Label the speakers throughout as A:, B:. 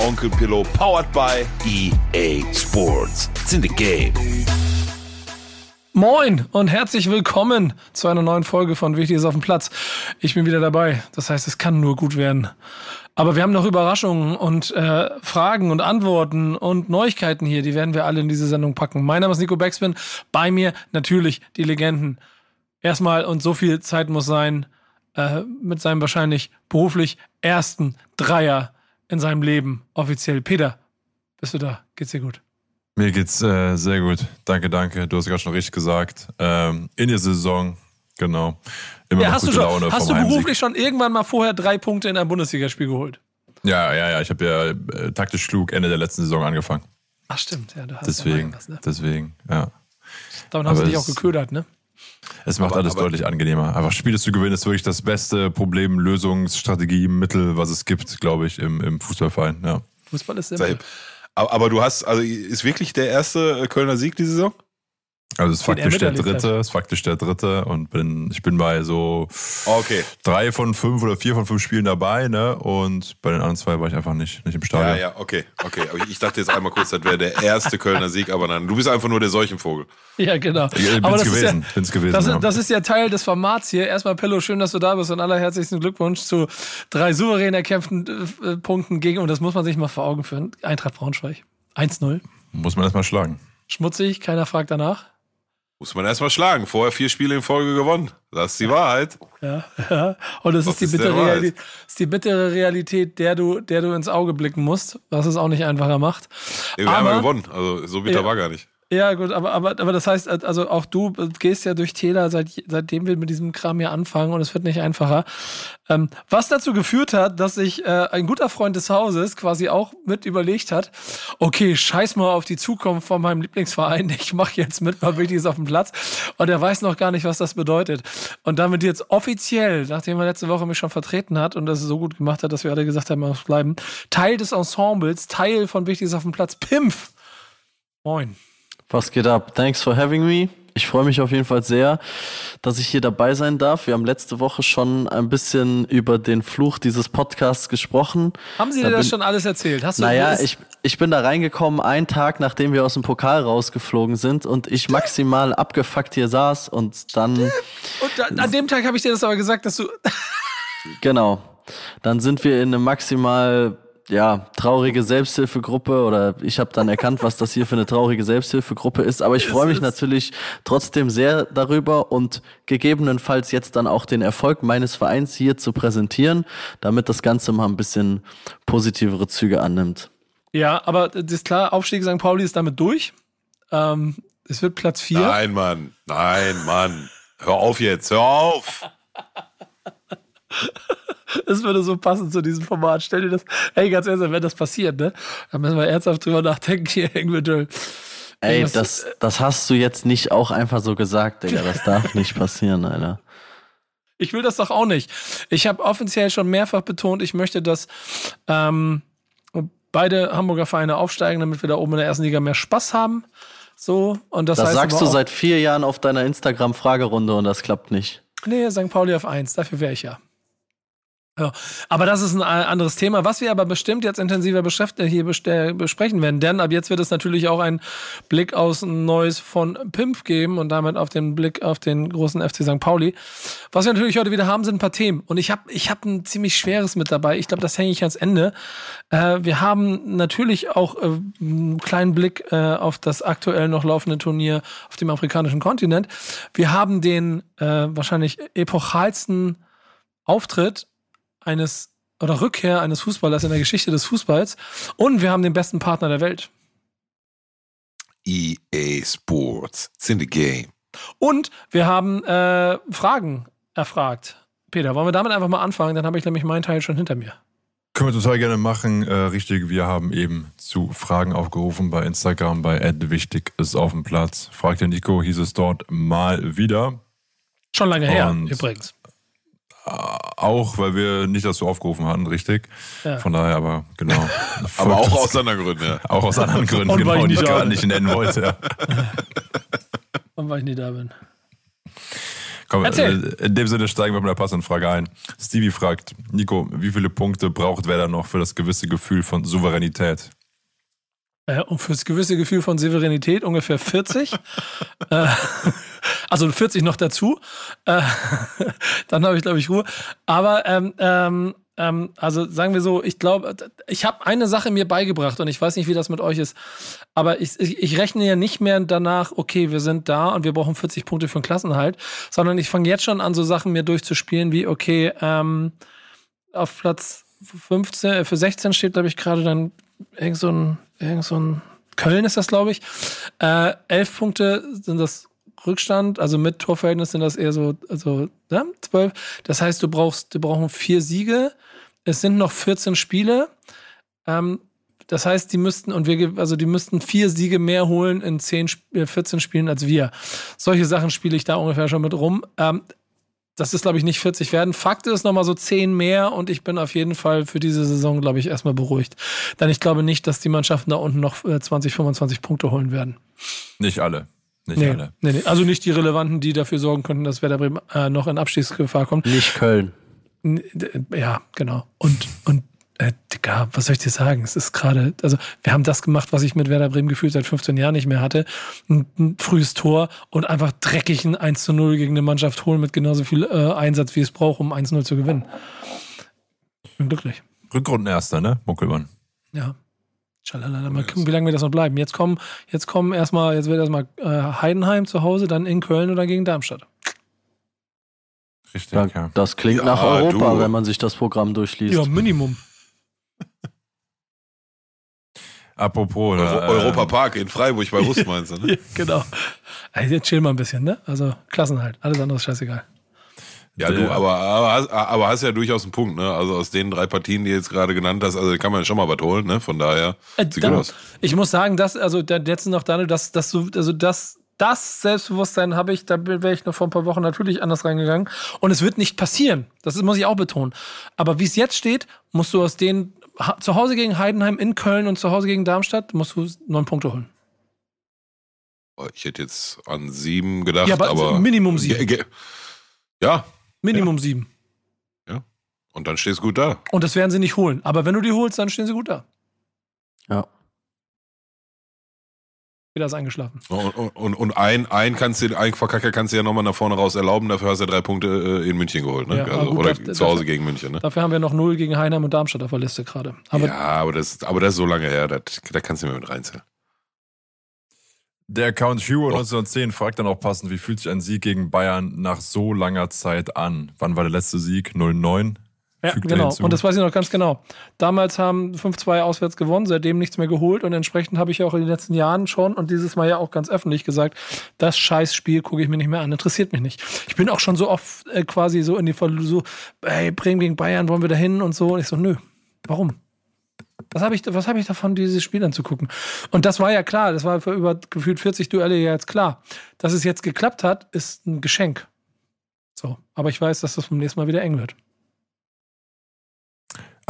A: Onkel Pillow, powered by EA Sports. It's in the game.
B: Moin und herzlich willkommen zu einer neuen Folge von Wichtiges auf dem Platz. Ich bin wieder dabei. Das heißt, es kann nur gut werden. Aber wir haben noch Überraschungen und äh, Fragen und Antworten und Neuigkeiten hier. Die werden wir alle in diese Sendung packen. Mein Name ist Nico Backspin. Bei mir natürlich die Legenden. Erstmal und so viel Zeit muss sein äh, mit seinem wahrscheinlich beruflich ersten Dreier in seinem Leben offiziell. Peter, bist du da? Geht's dir gut?
C: Mir geht's äh, sehr gut. Danke, danke. Du hast gerade schon richtig gesagt. Ähm, in der Saison, genau. Immer
B: Ja, hast du,
C: gute
B: schon,
C: Laune
B: hast du beruflich
C: Heimsieg.
B: schon irgendwann mal vorher drei Punkte in einem Bundesligaspiel geholt?
C: Ja, ja, ja. Ich habe ja äh, taktisch klug Ende der letzten Saison angefangen.
B: Ach stimmt, ja, du hast
C: Deswegen,
B: ja was, ne?
C: deswegen, ja.
B: Damit haben sie
C: aber
B: dich auch geködert, ne?
C: Es macht
A: Aber-
C: alles
A: aber-
C: deutlich angenehmer. Einfach Spiele zu gewinnen ist wirklich das beste Problem, Lösungsstrategie, Mittel, was es gibt, glaube ich, im, im Fußballverein. Ja.
B: Fußball ist immer.
A: Safe. Aber, aber du hast, also ist wirklich der erste äh, Kölner Sieg diese Saison?
C: Also es ist faktisch der
B: miterlebt hat.
C: dritte, ist faktisch der dritte und bin, ich bin bei so
A: Okay.
C: drei von fünf oder vier von fünf Spielen dabei, ne? Und bei den anderen zwei war ich einfach nicht, nicht im
A: Ja,
C: Stadion.
A: ja, okay, okay. Aber ich dachte jetzt einmal kurz, das wäre der erste Kölner Sieg, aber nein, du bist einfach nur der Seuchenvogel.
B: Ja, genau.
C: Ich bin's
B: Aber das
C: gewesen,
B: ist ja,
C: bin's gewesen.
B: das,
C: ja.
B: ist, das ist ja Teil des Formats hier. Erstmal, Pillow, schön, dass du da bist und allerherzlichsten Glückwunsch zu drei souverän erkämpften äh, Punkten gegen, und das muss man sich mal vor Augen führen, Eintracht Braunschweig. 1-0.
C: Muss man erstmal schlagen.
B: Schmutzig, keiner fragt danach.
A: Muss man erstmal schlagen. Vorher vier Spiele in Folge gewonnen. Das ist die Wahrheit.
B: Ja, ja. Und das
A: Was
B: ist die,
A: ist?
B: Realität, ist die bittere Realität, der du, der du ins Auge blicken musst, was es auch nicht einfacher macht.
A: Ja, wir haben ja
B: Aber-
A: gewonnen. Also so bitter
B: Ja.
A: war gar nicht.
B: Ja, gut, aber, aber, aber das heißt, also auch du gehst ja durch Täler, seit, seitdem wir mit diesem Kram hier anfangen und es wird nicht einfacher. Ähm, was dazu geführt hat, dass sich äh, ein guter Freund des Hauses quasi auch mit überlegt hat, okay, scheiß mal auf die Zukunft von meinem Lieblingsverein, ich mache jetzt mit, mal Wichtiges auf dem Platz und er weiß noch gar nicht, was das bedeutet. Und damit jetzt offiziell, nachdem er letzte Woche mich schon vertreten hat und das so gut gemacht hat, dass wir alle gesagt haben, muss bleiben, Teil des Ensembles, Teil von Wichtiges auf dem Platz, Pimpf. Moin.
D: Was geht ab? Thanks for having me. Ich freue mich auf jeden Fall sehr, dass ich hier dabei sein darf. Wir haben letzte Woche schon ein bisschen über den Fluch dieses Podcasts gesprochen.
B: Haben Sie
D: Da
B: dir das schon alles erzählt? Hast du
D: Naja, ich, ich bin da reingekommen, einen Tag nachdem wir aus dem Pokal rausgeflogen sind und ich maximal abgefuckt hier saß und dann,
B: und an dem Tag habe ich dir das aber gesagt, dass du.
D: genau, dann sind wir in eine maximal, ja, traurige Selbsthilfegruppe oder ich habe dann erkannt, was das hier für eine traurige Selbsthilfegruppe ist. Aber ich freue mich natürlich trotzdem sehr darüber und gegebenenfalls jetzt dann auch den Erfolg meines Vereins hier zu präsentieren, damit das Ganze mal ein bisschen positivere Züge annimmt.
B: Ja, aber das ist klar, Aufstieg St. Pauli ist damit durch. Ähm, es wird Platz 4.
A: Nein, Mann. Nein, Mann. Hör auf jetzt. Hör auf.
B: Das würde so passen zu diesem Format. Stell dir das. Ey, ganz ehrlich, wenn das passiert, ne? Dann müssen wir ernsthaft drüber nachdenken, hier eventuell.
D: Ey, das, das hast du jetzt nicht auch einfach so gesagt, Digga. Das darf nicht passieren, Alter.
B: Ich will das doch auch nicht. Ich habe offiziell schon mehrfach betont, ich möchte, dass ähm, beide Hamburger Vereine aufsteigen, damit wir da oben in der ersten Liga mehr Spaß haben. So, und das,
D: Das
B: heißt
D: sagst du seit vier Jahren auf deiner Instagram-Fragerunde und das klappt nicht.
B: Nee, St. Pauli auf 1, dafür wäre ich ja. Ja. Aber das ist ein äh, anderes Thema, was wir aber bestimmt jetzt intensiver beschäft- hier beste- besprechen werden. Denn ab jetzt wird es natürlich auch einen Blick aus Neues von Pimpf geben und damit auf den Blick auf den großen FC St. Pauli. Was wir natürlich heute wieder haben, sind ein paar Themen. Und ich habe ich hab ein ziemlich schweres mit dabei. Ich glaube, das hänge ich ans Ende. Äh, wir haben natürlich auch äh, einen kleinen Blick äh, auf das aktuell noch laufende Turnier auf dem afrikanischen Kontinent. Wir haben den äh, wahrscheinlich epochalsten Auftritt eines oder Rückkehr eines Fußballers in der Geschichte des Fußballs und wir haben den besten Partner der Welt.
A: EA Sports. It's in the game.
B: Und wir haben äh, Fragen erfragt. Peter, wollen wir damit einfach mal anfangen? Dann habe ich nämlich meinen Teil schon hinter mir.
C: Können wir total gerne machen. Äh, richtig, wir haben eben zu Fragen aufgerufen bei Instagram, bei Ed Wichtig ist auf dem Platz. Fragt der Nico, hieß es dort mal wieder.
B: Schon lange her,
C: Und-
B: übrigens.
C: Auch, weil wir nicht dazu aufgerufen hatten, richtig.
B: Ja.
C: Von daher aber, genau.
A: Aber auch aus anderen Gründen, ja.
C: Auch aus anderen Gründen,
B: Und weil
C: genau,
B: ich
C: die ich gerade
B: da
C: nicht nennen wollte. Ja.
B: Und weil ich nie da bin.
C: Komm,
B: Erzähl.
C: äh, in dem Sinne steigen wir mit der passenden Frage ein. Stevie fragt, Nico, wie viele Punkte braucht Werder noch für das gewisse Gefühl von Souveränität?
B: Äh, und fürs gewisse Gefühl von Souveränität ungefähr 40. äh, also 40 noch dazu. Äh, dann habe ich, glaube ich, Ruhe. Aber ähm, ähm, ähm, also sagen wir so, ich glaube, ich habe eine Sache mir beigebracht und ich weiß nicht, wie das mit euch ist. Aber ich, ich, ich rechne ja nicht mehr danach, okay, wir sind da und wir brauchen 40 Punkte für den Klassenhalt, sondern ich fange jetzt schon an, so Sachen mir durchzuspielen, wie, okay, ähm, auf Platz 15, äh, für 16 steht, glaube ich, gerade dann irgend so ein, irgend so ein Köln ist das, glaube ich. Äh, elf Punkte sind das Rückstand, also mit Torverhältnis sind das eher so, also ja, zwölf. Das heißt, du brauchst, du brauchen vier Siege. Es sind noch 14 Spiele. Ähm, das heißt, die müssten, und wir, also die müssten vier Siege mehr holen in 10, Sp- äh, 14 Spielen als wir. Solche Sachen spiele ich da ungefähr schon mit rum. Ähm, das ist, glaube ich, nicht 40 werden. Fakt ist nochmal so 10 mehr und ich bin auf jeden Fall für diese Saison, glaube ich, erstmal beruhigt. Denn ich glaube nicht, dass die Mannschaften da unten noch äh, 20, 25 Punkte holen werden.
C: Nicht alle. Nicht
B: Nee,
C: alle.
B: nee, nee. Also nicht die relevanten, die dafür sorgen könnten, dass Werder Bremen äh, noch in Abstiegsgefahr kommt.
D: Nicht Köln.
B: Ja, genau. Und, und äh, Digga, was soll ich dir sagen? Es ist gerade, also wir haben das gemacht, was ich mit Werder Bremen gefühlt seit 15 Jahren nicht mehr hatte. Ein, ein frühes Tor und einfach dreckig ein 1 zu 0 gegen eine Mannschaft holen mit genauso viel äh, Einsatz, wie es braucht, um 1-0 zu gewinnen. Bin glücklich.
C: Rückrundenerster, ne? Muckelmann.
B: Ja. Schalalala. Mal gucken, wie lange wir das noch bleiben. Jetzt kommen, jetzt kommen erstmal, jetzt wird erstmal äh, Heidenheim zu Hause, dann in Köln oder gegen Darmstadt.
C: Richtig,
D: Ja,
C: ja.
D: Das klingt
A: Ja,
D: nach Europa,
A: du.
D: wenn man sich das Programm durchliest.
B: Ja, Minimum.
C: Apropos,
A: Euro
C: äh,
A: Europa Park in Freiburg bei Rust meinst du, ne?
B: Genau. Also jetzt chill mal ein bisschen, ne? Also Klassen halt. Alles andere ist scheißegal.
A: Ja, du, aber, aber, hast, aber hast ja durchaus einen Punkt, ne? Also aus den drei Partien, die du jetzt gerade genannt hast, also kann man schon mal was holen, ne? Von daher.
B: Äh, dann, ich muss sagen, dass, also der letzte noch Daniel, dass, dass du, also das, das Selbstbewusstsein habe ich, da wäre ich noch vor ein paar Wochen natürlich anders reingegangen. Und es wird nicht passieren. Das muss ich auch betonen. Aber wie es jetzt steht, musst du aus den zu Hause gegen Heidenheim in Köln und zu Hause gegen Darmstadt, musst du neun Punkte holen.
A: Oh, Ich hätte jetzt an sieben gedacht,
B: Ja, aber
A: aber.
B: Minimum sieben.
A: Ja,
B: Minimum sieben.
A: und dann stehst du gut da.
B: Und das werden sie nicht holen. Aber wenn du die holst, dann stehen sie gut da.
D: Ja.
B: Wieder ist eingeschlafen.
A: Und, und, und ein, ein kannst du, ein Verkacker kannst du ja nochmal nach vorne raus erlauben, dafür hast du ja drei Punkte äh, in München geholt, ne?
B: Ja,
A: also,
B: gut,
A: oder
B: das-
A: zu Hause gegen München, ne?
B: Dafür haben wir noch null gegen Heidenheim und Darmstadt auf der Liste gerade. Aber
A: ja, aber das, aber das ist so lange her, das, da kannst du mir mit reinzählen.
C: Der Account Hero
A: Doch.
C: 1910 fragt dann auch passend, wie fühlt sich ein Sieg gegen Bayern nach so langer Zeit an? Wann war der letzte Sieg? 09?
B: Ja,
C: Fügt
B: genau. Und das weiß ich noch ganz genau. Damals haben 5-2 auswärts gewonnen, seitdem nichts mehr geholt und entsprechend habe ich ja auch in den letzten Jahren schon und dieses Mal ja auch ganz öffentlich gesagt, das Scheißspiel gucke ich mir nicht mehr an, interessiert mich nicht. Ich bin auch schon so oft äh, quasi so in die Ver so, hey, Bremen gegen Bayern, wollen wir da hin und so. Und ich so, nö, warum? Was habe ich, was hab ich davon, dieses Spiel anzugucken? Und das war ja klar, das war für über gefühlt 40 Duelle ja jetzt klar. Dass es jetzt geklappt hat, ist ein Geschenk. So, aber ich weiß, dass das beim nächsten Mal wieder eng wird.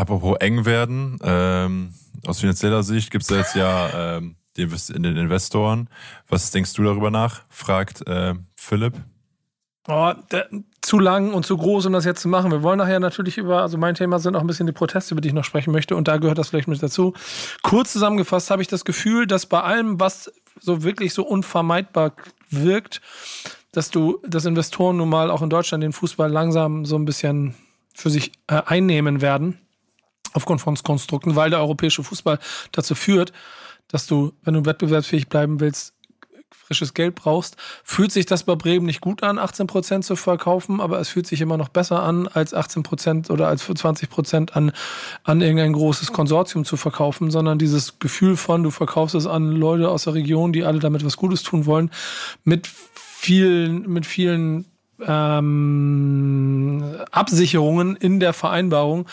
C: Apropos eng werden, ähm, aus finanzieller Sicht gibt es jetzt ja ähm, in den Investoren. Was denkst du darüber nach? Fragt äh, Philipp.
B: Oh, der, zu lang und zu groß, um das jetzt zu machen. Wir wollen nachher natürlich über, also mein Thema sind auch ein bisschen die Proteste, über die ich noch sprechen möchte, und da gehört das vielleicht mit dazu. Kurz zusammengefasst habe ich das Gefühl, dass bei allem, was so wirklich so unvermeidbar wirkt, dass du, dass Investoren nun mal auch in Deutschland den Fußball langsam so ein bisschen für sich äh, einnehmen werden, aufgrund von Konstrukten, weil der europäische Fußball dazu führt, dass du, wenn du wettbewerbsfähig bleiben willst, frisches Geld brauchst, fühlt sich das bei Bremen nicht gut an, 18% zu verkaufen, aber es fühlt sich immer noch besser an, als 18% oder als 20% an, an irgendein großes Konsortium zu verkaufen, sondern dieses Gefühl von, du verkaufst es an Leute aus der Region, die alle damit was Gutes tun wollen, mit vielen, mit vielen ähm, Absicherungen in der Vereinbarung,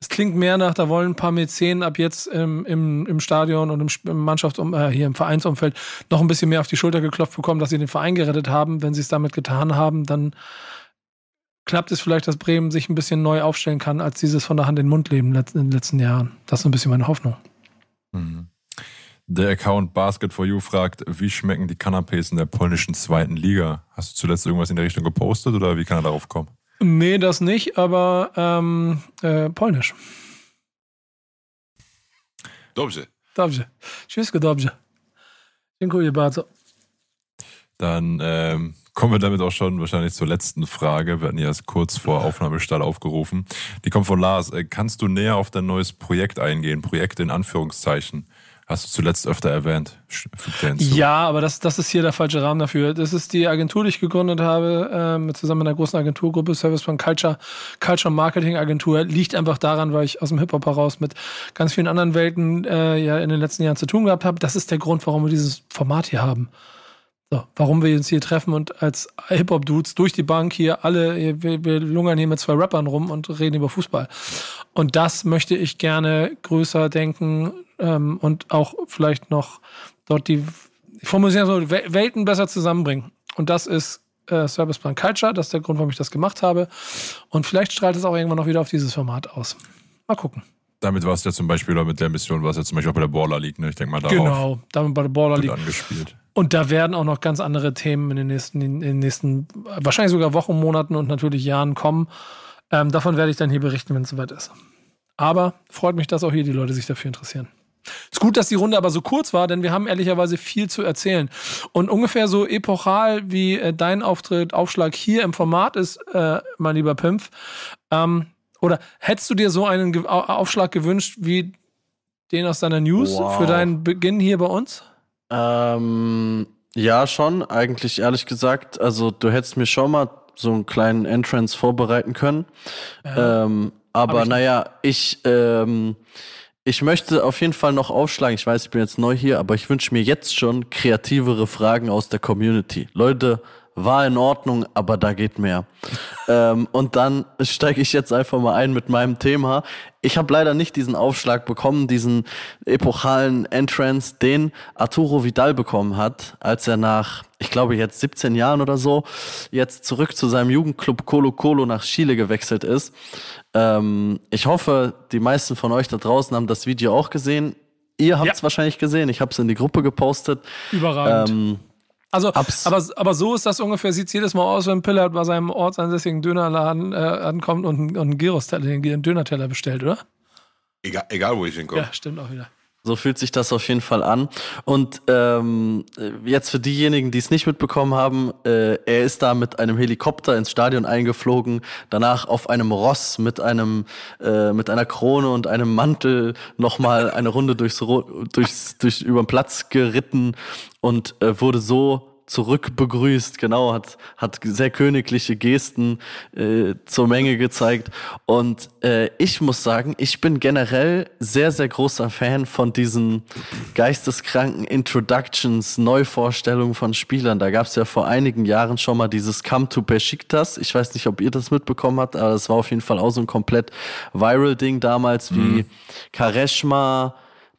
B: es klingt mehr nach, da wollen ein paar Mäzen ab jetzt im, im, im Stadion und im, im Mannschafts äh, hier im Vereinsumfeld noch ein bisschen mehr auf die Schulter geklopft bekommen, dass sie den Verein gerettet haben. Wenn sie es damit getan haben, dann klappt es vielleicht, dass Bremen sich ein bisschen neu aufstellen kann, als dieses von der Hand in den Mund leben in den letzten Jahren. Das ist ein bisschen meine Hoffnung.
C: Mhm. Der Account Basket for You fragt, wie schmecken die Canapés in der polnischen zweiten Liga? Hast du zuletzt irgendwas in der Richtung gepostet oder wie kann er darauf kommen?
B: Nee, das nicht, aber ähm, äh, polnisch.
E: Dobrze.
B: Dobrze. Wszystko dobrze. Dziękuję bardzo.
C: Dann ähm, kommen wir damit auch schon wahrscheinlich zur letzten Frage. Wir hatten ja erst kurz vor Aufnahmestall aufgerufen. Die kommt von Lars. Äh, kannst du näher auf dein neues Projekt eingehen? Projekt in Anführungszeichen. Hast du zuletzt öfter erwähnt.
B: Ja, aber das, das ist hier der falsche Rahmen dafür. Das ist die Agentur, die ich gegründet habe, ähm, zusammen mit einer großen Agenturgruppe, Service von Culture, Culture Marketing Agentur. Liegt einfach daran, weil ich aus dem Hip-Hop heraus mit ganz vielen anderen Welten äh, ja in den letzten Jahren zu tun gehabt habe. Das ist der Grund, warum wir dieses Format hier haben. So, warum wir uns hier treffen und als Hip-Hop-Dudes durch die Bank hier alle, wir, wir lungern hier mit zwei Rappern rum und reden über Fußball. Und das möchte ich gerne größer denken, ähm, und auch vielleicht noch dort die, ich formuliere so, Welten besser zusammenbringen. Und das ist äh, Service Plan Culture, das ist der Grund, warum ich das gemacht habe. Und vielleicht strahlt es auch irgendwann noch wieder auf dieses Format aus. Mal gucken.
C: Damit war es ja zum Beispiel, oder mit der Mission war es ja zum Beispiel auch bei der Baller League, ne? Ich denke mal darauf.
B: Genau, damit bei der Baller League.
C: angespielt.
B: Und da werden auch noch ganz andere Themen in den nächsten, in den nächsten, wahrscheinlich sogar Wochen, Monaten und natürlich Jahren kommen. Ähm, davon werde ich dann hier berichten, wenn es soweit ist. Aber freut mich, dass auch hier die Leute sich dafür interessieren. Ist gut, dass die Runde aber so kurz war, denn wir haben ehrlicherweise viel zu erzählen. Und ungefähr so epochal wie äh, dein Auftritt, Aufschlag hier im Format ist, äh, mein lieber Pimpf. Ähm, oder hättest du dir so einen Ge Aufschlag gewünscht wie den aus deiner News wow. für deinen Beginn hier bei uns?
D: Ähm, ja, schon, eigentlich ehrlich gesagt. Also, du hättest mir schon mal so einen kleinen Entrance vorbereiten können. Ja. Ähm, aber naja, ich. Ähm, ich möchte auf jeden Fall noch aufschlagen. Ich weiß, ich bin jetzt neu hier, aber ich wünsche mir jetzt schon kreativere Fragen aus der Community. Leute, war in Ordnung, aber da geht mehr. ähm, und dann steige ich jetzt einfach mal ein mit meinem Thema. Ich habe leider nicht diesen Aufschlag bekommen, diesen epochalen Entrance, den Arturo Vidal bekommen hat, als er nach, ich glaube jetzt 17 Jahren oder so, jetzt zurück zu seinem Jugendclub Colo Colo nach Chile gewechselt ist. Ähm, ich hoffe, die meisten von euch da draußen haben das Video auch gesehen. Ihr habt es ja. wahrscheinlich gesehen. Ich habe es in die Gruppe gepostet.
B: Überragend. Ähm, also, aber, aber so ist das ungefähr, sieht es jedes Mal aus, wenn Pillard bei seinem ortsansässigen Dönerladen äh, ankommt und, und einen Gyros-Teller, einen Dönerteller bestellt, oder?
E: Egal, egal wo ich hinkomme.
B: Ja, stimmt auch wieder.
D: So fühlt sich das auf jeden Fall an. Und ähm, jetzt für diejenigen, die es nicht mitbekommen haben, äh, er ist da mit einem Helikopter ins Stadion eingeflogen, danach auf einem Ross mit einem äh, mit einer Krone und einem Mantel nochmal eine Runde durchs, durchs, durch über den Platz geritten und äh, wurde so zurückbegrüßt, genau, hat, hat sehr königliche Gesten äh, zur Menge gezeigt. Und äh, ich muss sagen, ich bin generell sehr, sehr großer Fan von diesen geisteskranken Introductions, Neuvorstellungen von Spielern. Da gab es ja vor einigen Jahren schon mal dieses Come to Besiktas. Ich weiß nicht, ob ihr das mitbekommen habt, aber das war auf jeden Fall auch so ein komplett viral Ding damals, wie mhm. Kareshma,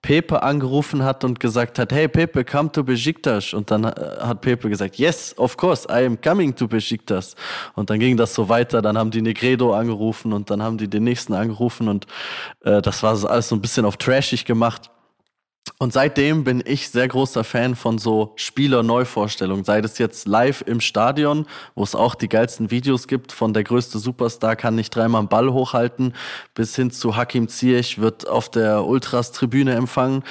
D: Pepe angerufen hat und gesagt hat, hey Pepe, come to Besiktas. Und dann äh, hat Pepe gesagt, yes, of course, I am coming to Besiktas. Und dann ging das so weiter, dann haben die Negredo angerufen und dann haben die den nächsten angerufen und äh, das war alles so ein bisschen auf trashig gemacht. Und seitdem bin ich sehr großer Fan von so Spieler-Neuvorstellungen. Sei das jetzt live im Stadion, wo es auch die geilsten Videos gibt von der größte Superstar kann nicht dreimal einen Ball hochhalten, bis hin zu Hakim Ziyech wird auf der Ultras-Tribüne empfangen.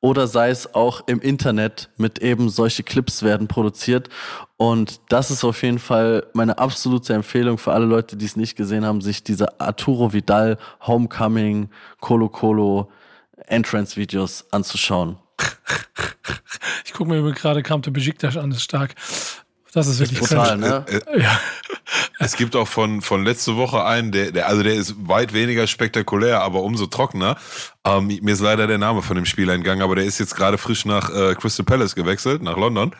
D: Oder sei es auch im Internet mit eben solche Clips werden produziert. Und das ist auf jeden Fall meine absolute Empfehlung für alle Leute, die es nicht gesehen haben, sich diese Arturo Vidal Homecoming Colo Colo Entrance-Videos anzuschauen.
B: Ich gucke mir gerade Come to Besiktas an, das ist stark. Das ist wirklich
D: brutal, ne?
E: Äh, äh, ja. Es gibt auch von, von letzte Woche einen, der, der, also der ist weit weniger spektakulär, aber umso trockener. Ähm, mir ist leider der Name von dem Spieler entgangen, aber der ist jetzt gerade frisch nach äh, Crystal Palace gewechselt, nach London.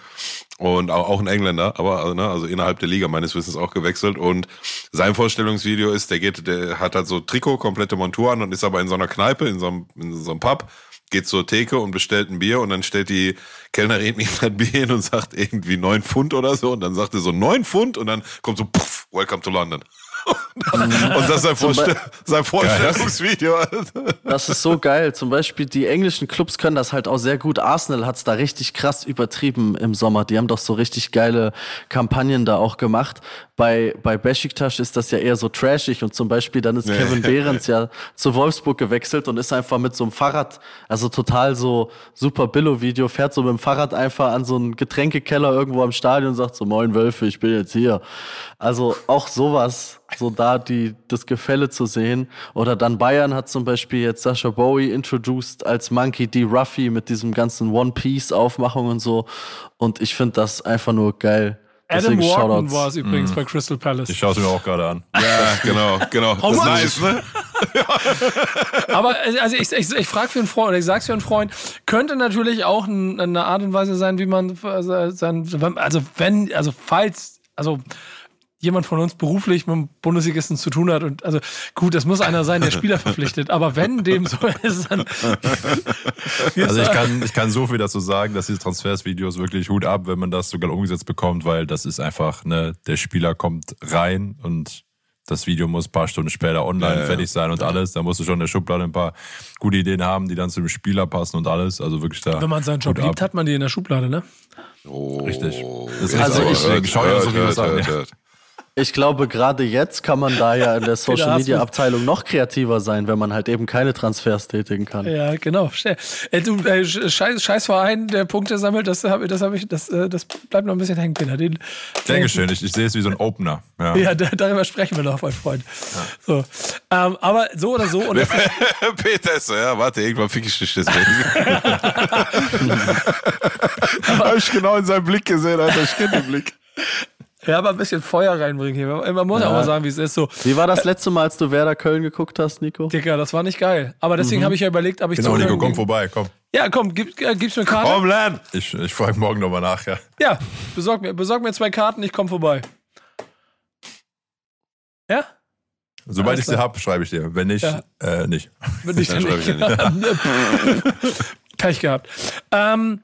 A: und auch, auch ein Engländer, aber also, ne, also innerhalb der Liga meines Wissens auch gewechselt. Und sein Vorstellungsvideo ist, der geht, der hat halt so Trikot, komplette Montur an und ist aber in so einer Kneipe, in so einem, in so einem Pub, geht zur Theke und bestellt ein Bier und dann stellt die Kellnerin ihm ein Bier hin und sagt irgendwie neun Pfund oder so und dann sagt er so neun Pfund und dann kommt so, puff, welcome to London. Und das ist sein, Vorstell sein Vorstellungsvideo.
D: Das ist so geil. Zum Beispiel die englischen Clubs können das halt auch sehr gut. Arsenal hat's da richtig krass übertrieben im Sommer. Die haben doch so richtig geile Kampagnen da auch gemacht. Bei, bei Besiktas ist das ja eher so trashig und zum Beispiel dann ist Kevin Behrens ja zu Wolfsburg gewechselt und ist einfach mit so einem Fahrrad, also total so super Billo-Video, fährt so mit dem Fahrrad einfach an so einen Getränkekeller irgendwo am Stadion und sagt so, moin Wölfe, ich bin jetzt hier. Also auch sowas so da die, das Gefälle zu sehen. Oder dann Bayern hat zum Beispiel jetzt Sascha Bowie introduced als Monkey D. Ruffy mit diesem ganzen One Piece Aufmachung und so. Und ich finde das einfach nur geil.
B: Adam Deswegen Wharton war es übrigens mm. bei Crystal Palace.
C: Ich schaue es mir auch gerade an.
A: Ja, genau, genau.
B: Das ist nice, ne? Aber also ich, ich, ich frage für einen Freund, oder ich sag's für einen Freund, könnte natürlich auch eine Art und Weise sein, wie man also wenn, also falls, also jemand von uns beruflich mit dem Bundesligisten zu tun hat. Und also gut, das muss einer sein, der Spieler verpflichtet. Aber wenn dem so ist, dann.
C: also ich kann, ich kann so viel dazu sagen, dass diese Transfersvideos wirklich Hut ab, wenn man das sogar umgesetzt bekommt, weil das ist einfach, ne, der Spieler kommt rein und das Video muss ein paar Stunden später online ja, fertig sein und ja. alles. Da musst du schon in der Schublade ein paar gute Ideen haben, die dann zu dem Spieler passen und alles. Also wirklich da.
B: Wenn man seinen Job liebt, hat man die in der Schublade, ne?
C: Oh, Richtig. Das ist also ich, ich, ich schaue ja so wie das an. Ja.
D: Ich glaube, gerade jetzt kann man da ja in der Social Media Abteilung noch kreativer sein, wenn man halt eben keine Transfers tätigen kann.
B: Ja, genau. Äh, du, äh, scheiß, scheiß Verein, der Punkte sammelt, das das hab ich, das, äh, das bleibt noch ein bisschen hängen, Peter. Den,
C: Dankeschön, ich, ich sehe es wie so ein Opener.
B: Ja, ja da, darüber sprechen wir noch, mein Freund. Ja. So. Ähm, aber so oder so. Und
A: Peter ist so, ja, warte, irgendwann fick ich dich deswegen. habe ich genau in seinem Blick gesehen, Alter, ich kenne den Blick.
B: Ja, aber ein bisschen Feuer reinbringen hier. Man muss ja. auch mal sagen, wie es ist. So.
D: Wie war das letzte Mal, als du Werder Köln geguckt hast, Nico?
B: Dicker, das war nicht geil. Aber deswegen mhm. habe ich ja überlegt, ob ich
C: Genau, Nico, komm vorbei, komm.
B: Ja, komm, gib, äh, gib's mir eine Karte.
A: Komm, Len.
C: Ich, ich frage morgen nochmal nach, ja.
B: Ja, besorg mir, besorg mir zwei Karten, ich komm vorbei. Ja?
C: Sobald ich sie habe, schreibe ich dir. Wenn nicht, ja. äh, nicht.
B: Wenn nicht, dann nicht. Pech gehabt. Ähm,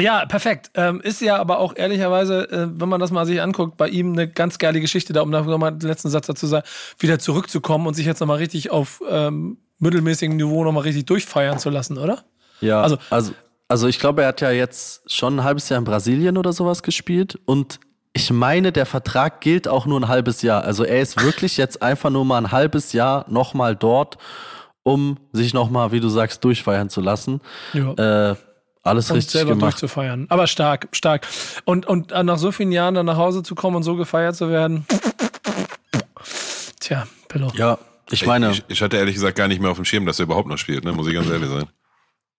B: ja, perfekt. Ähm, ist ja aber auch ehrlicherweise, äh, wenn man das mal sich anguckt, bei ihm eine ganz geile Geschichte da, um nochmal den letzten Satz dazu zu sagen, wieder zurückzukommen und sich jetzt nochmal richtig auf ähm, mittelmäßigem Niveau nochmal richtig durchfeiern zu lassen, oder?
D: Ja, also, also, also ich glaube, er hat ja jetzt schon ein halbes Jahr in Brasilien oder sowas gespielt und ich meine, der Vertrag gilt auch nur ein halbes Jahr. Also er ist wirklich jetzt einfach nur mal ein halbes Jahr nochmal dort, um sich nochmal, wie du sagst, durchfeiern zu lassen. Ja. Äh, alles und richtig selber gemacht.
B: durchzufeiern. Aber stark, stark. Und, und nach so vielen Jahren dann nach Hause zu kommen und so gefeiert zu werden. Tja, Pillow.
D: Ja, ich meine.
A: Ich, ich, hatte ehrlich gesagt gar nicht mehr auf dem Schirm, dass er überhaupt noch spielt, ne? muss ich ganz ehrlich sein.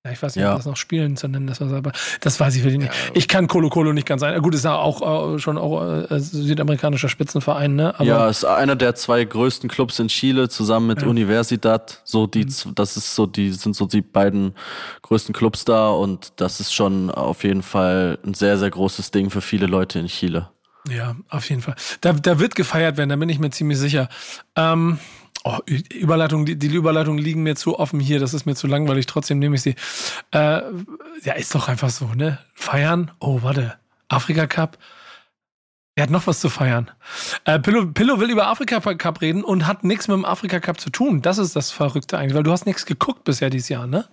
B: Ja, ich weiß nicht, ja. ob das noch Spielen zu nennen ist, aber das weiß ich wirklich nicht. Ja. Ich kann Colo Colo nicht ganz ein. Gut, ist ja auch äh, schon auch äh, südamerikanischer Spitzenverein, ne?
D: Aber ja, ist einer der zwei größten Clubs in Chile zusammen mit ja. Universidad. So die, mhm. das ist so die sind so die beiden größten Clubs da und das ist schon auf jeden Fall ein sehr sehr großes Ding für viele Leute in Chile.
B: Ja, auf jeden Fall. Da, da wird gefeiert werden, da bin ich mir ziemlich sicher. Ähm, Oh, Überleitung, die, die Überleitungen liegen mir zu offen hier, das ist mir zu langweilig, trotzdem nehme ich sie. Äh, ja, ist doch einfach so, ne? Feiern? Oh, warte. Afrika Cup? Er hat noch was zu feiern. Äh, Pillow, Pillow will über Afrika Cup reden und hat nichts mit dem Afrika Cup zu tun. Das ist das Verrückte eigentlich, weil du hast nichts geguckt bisher dieses Jahr, ne?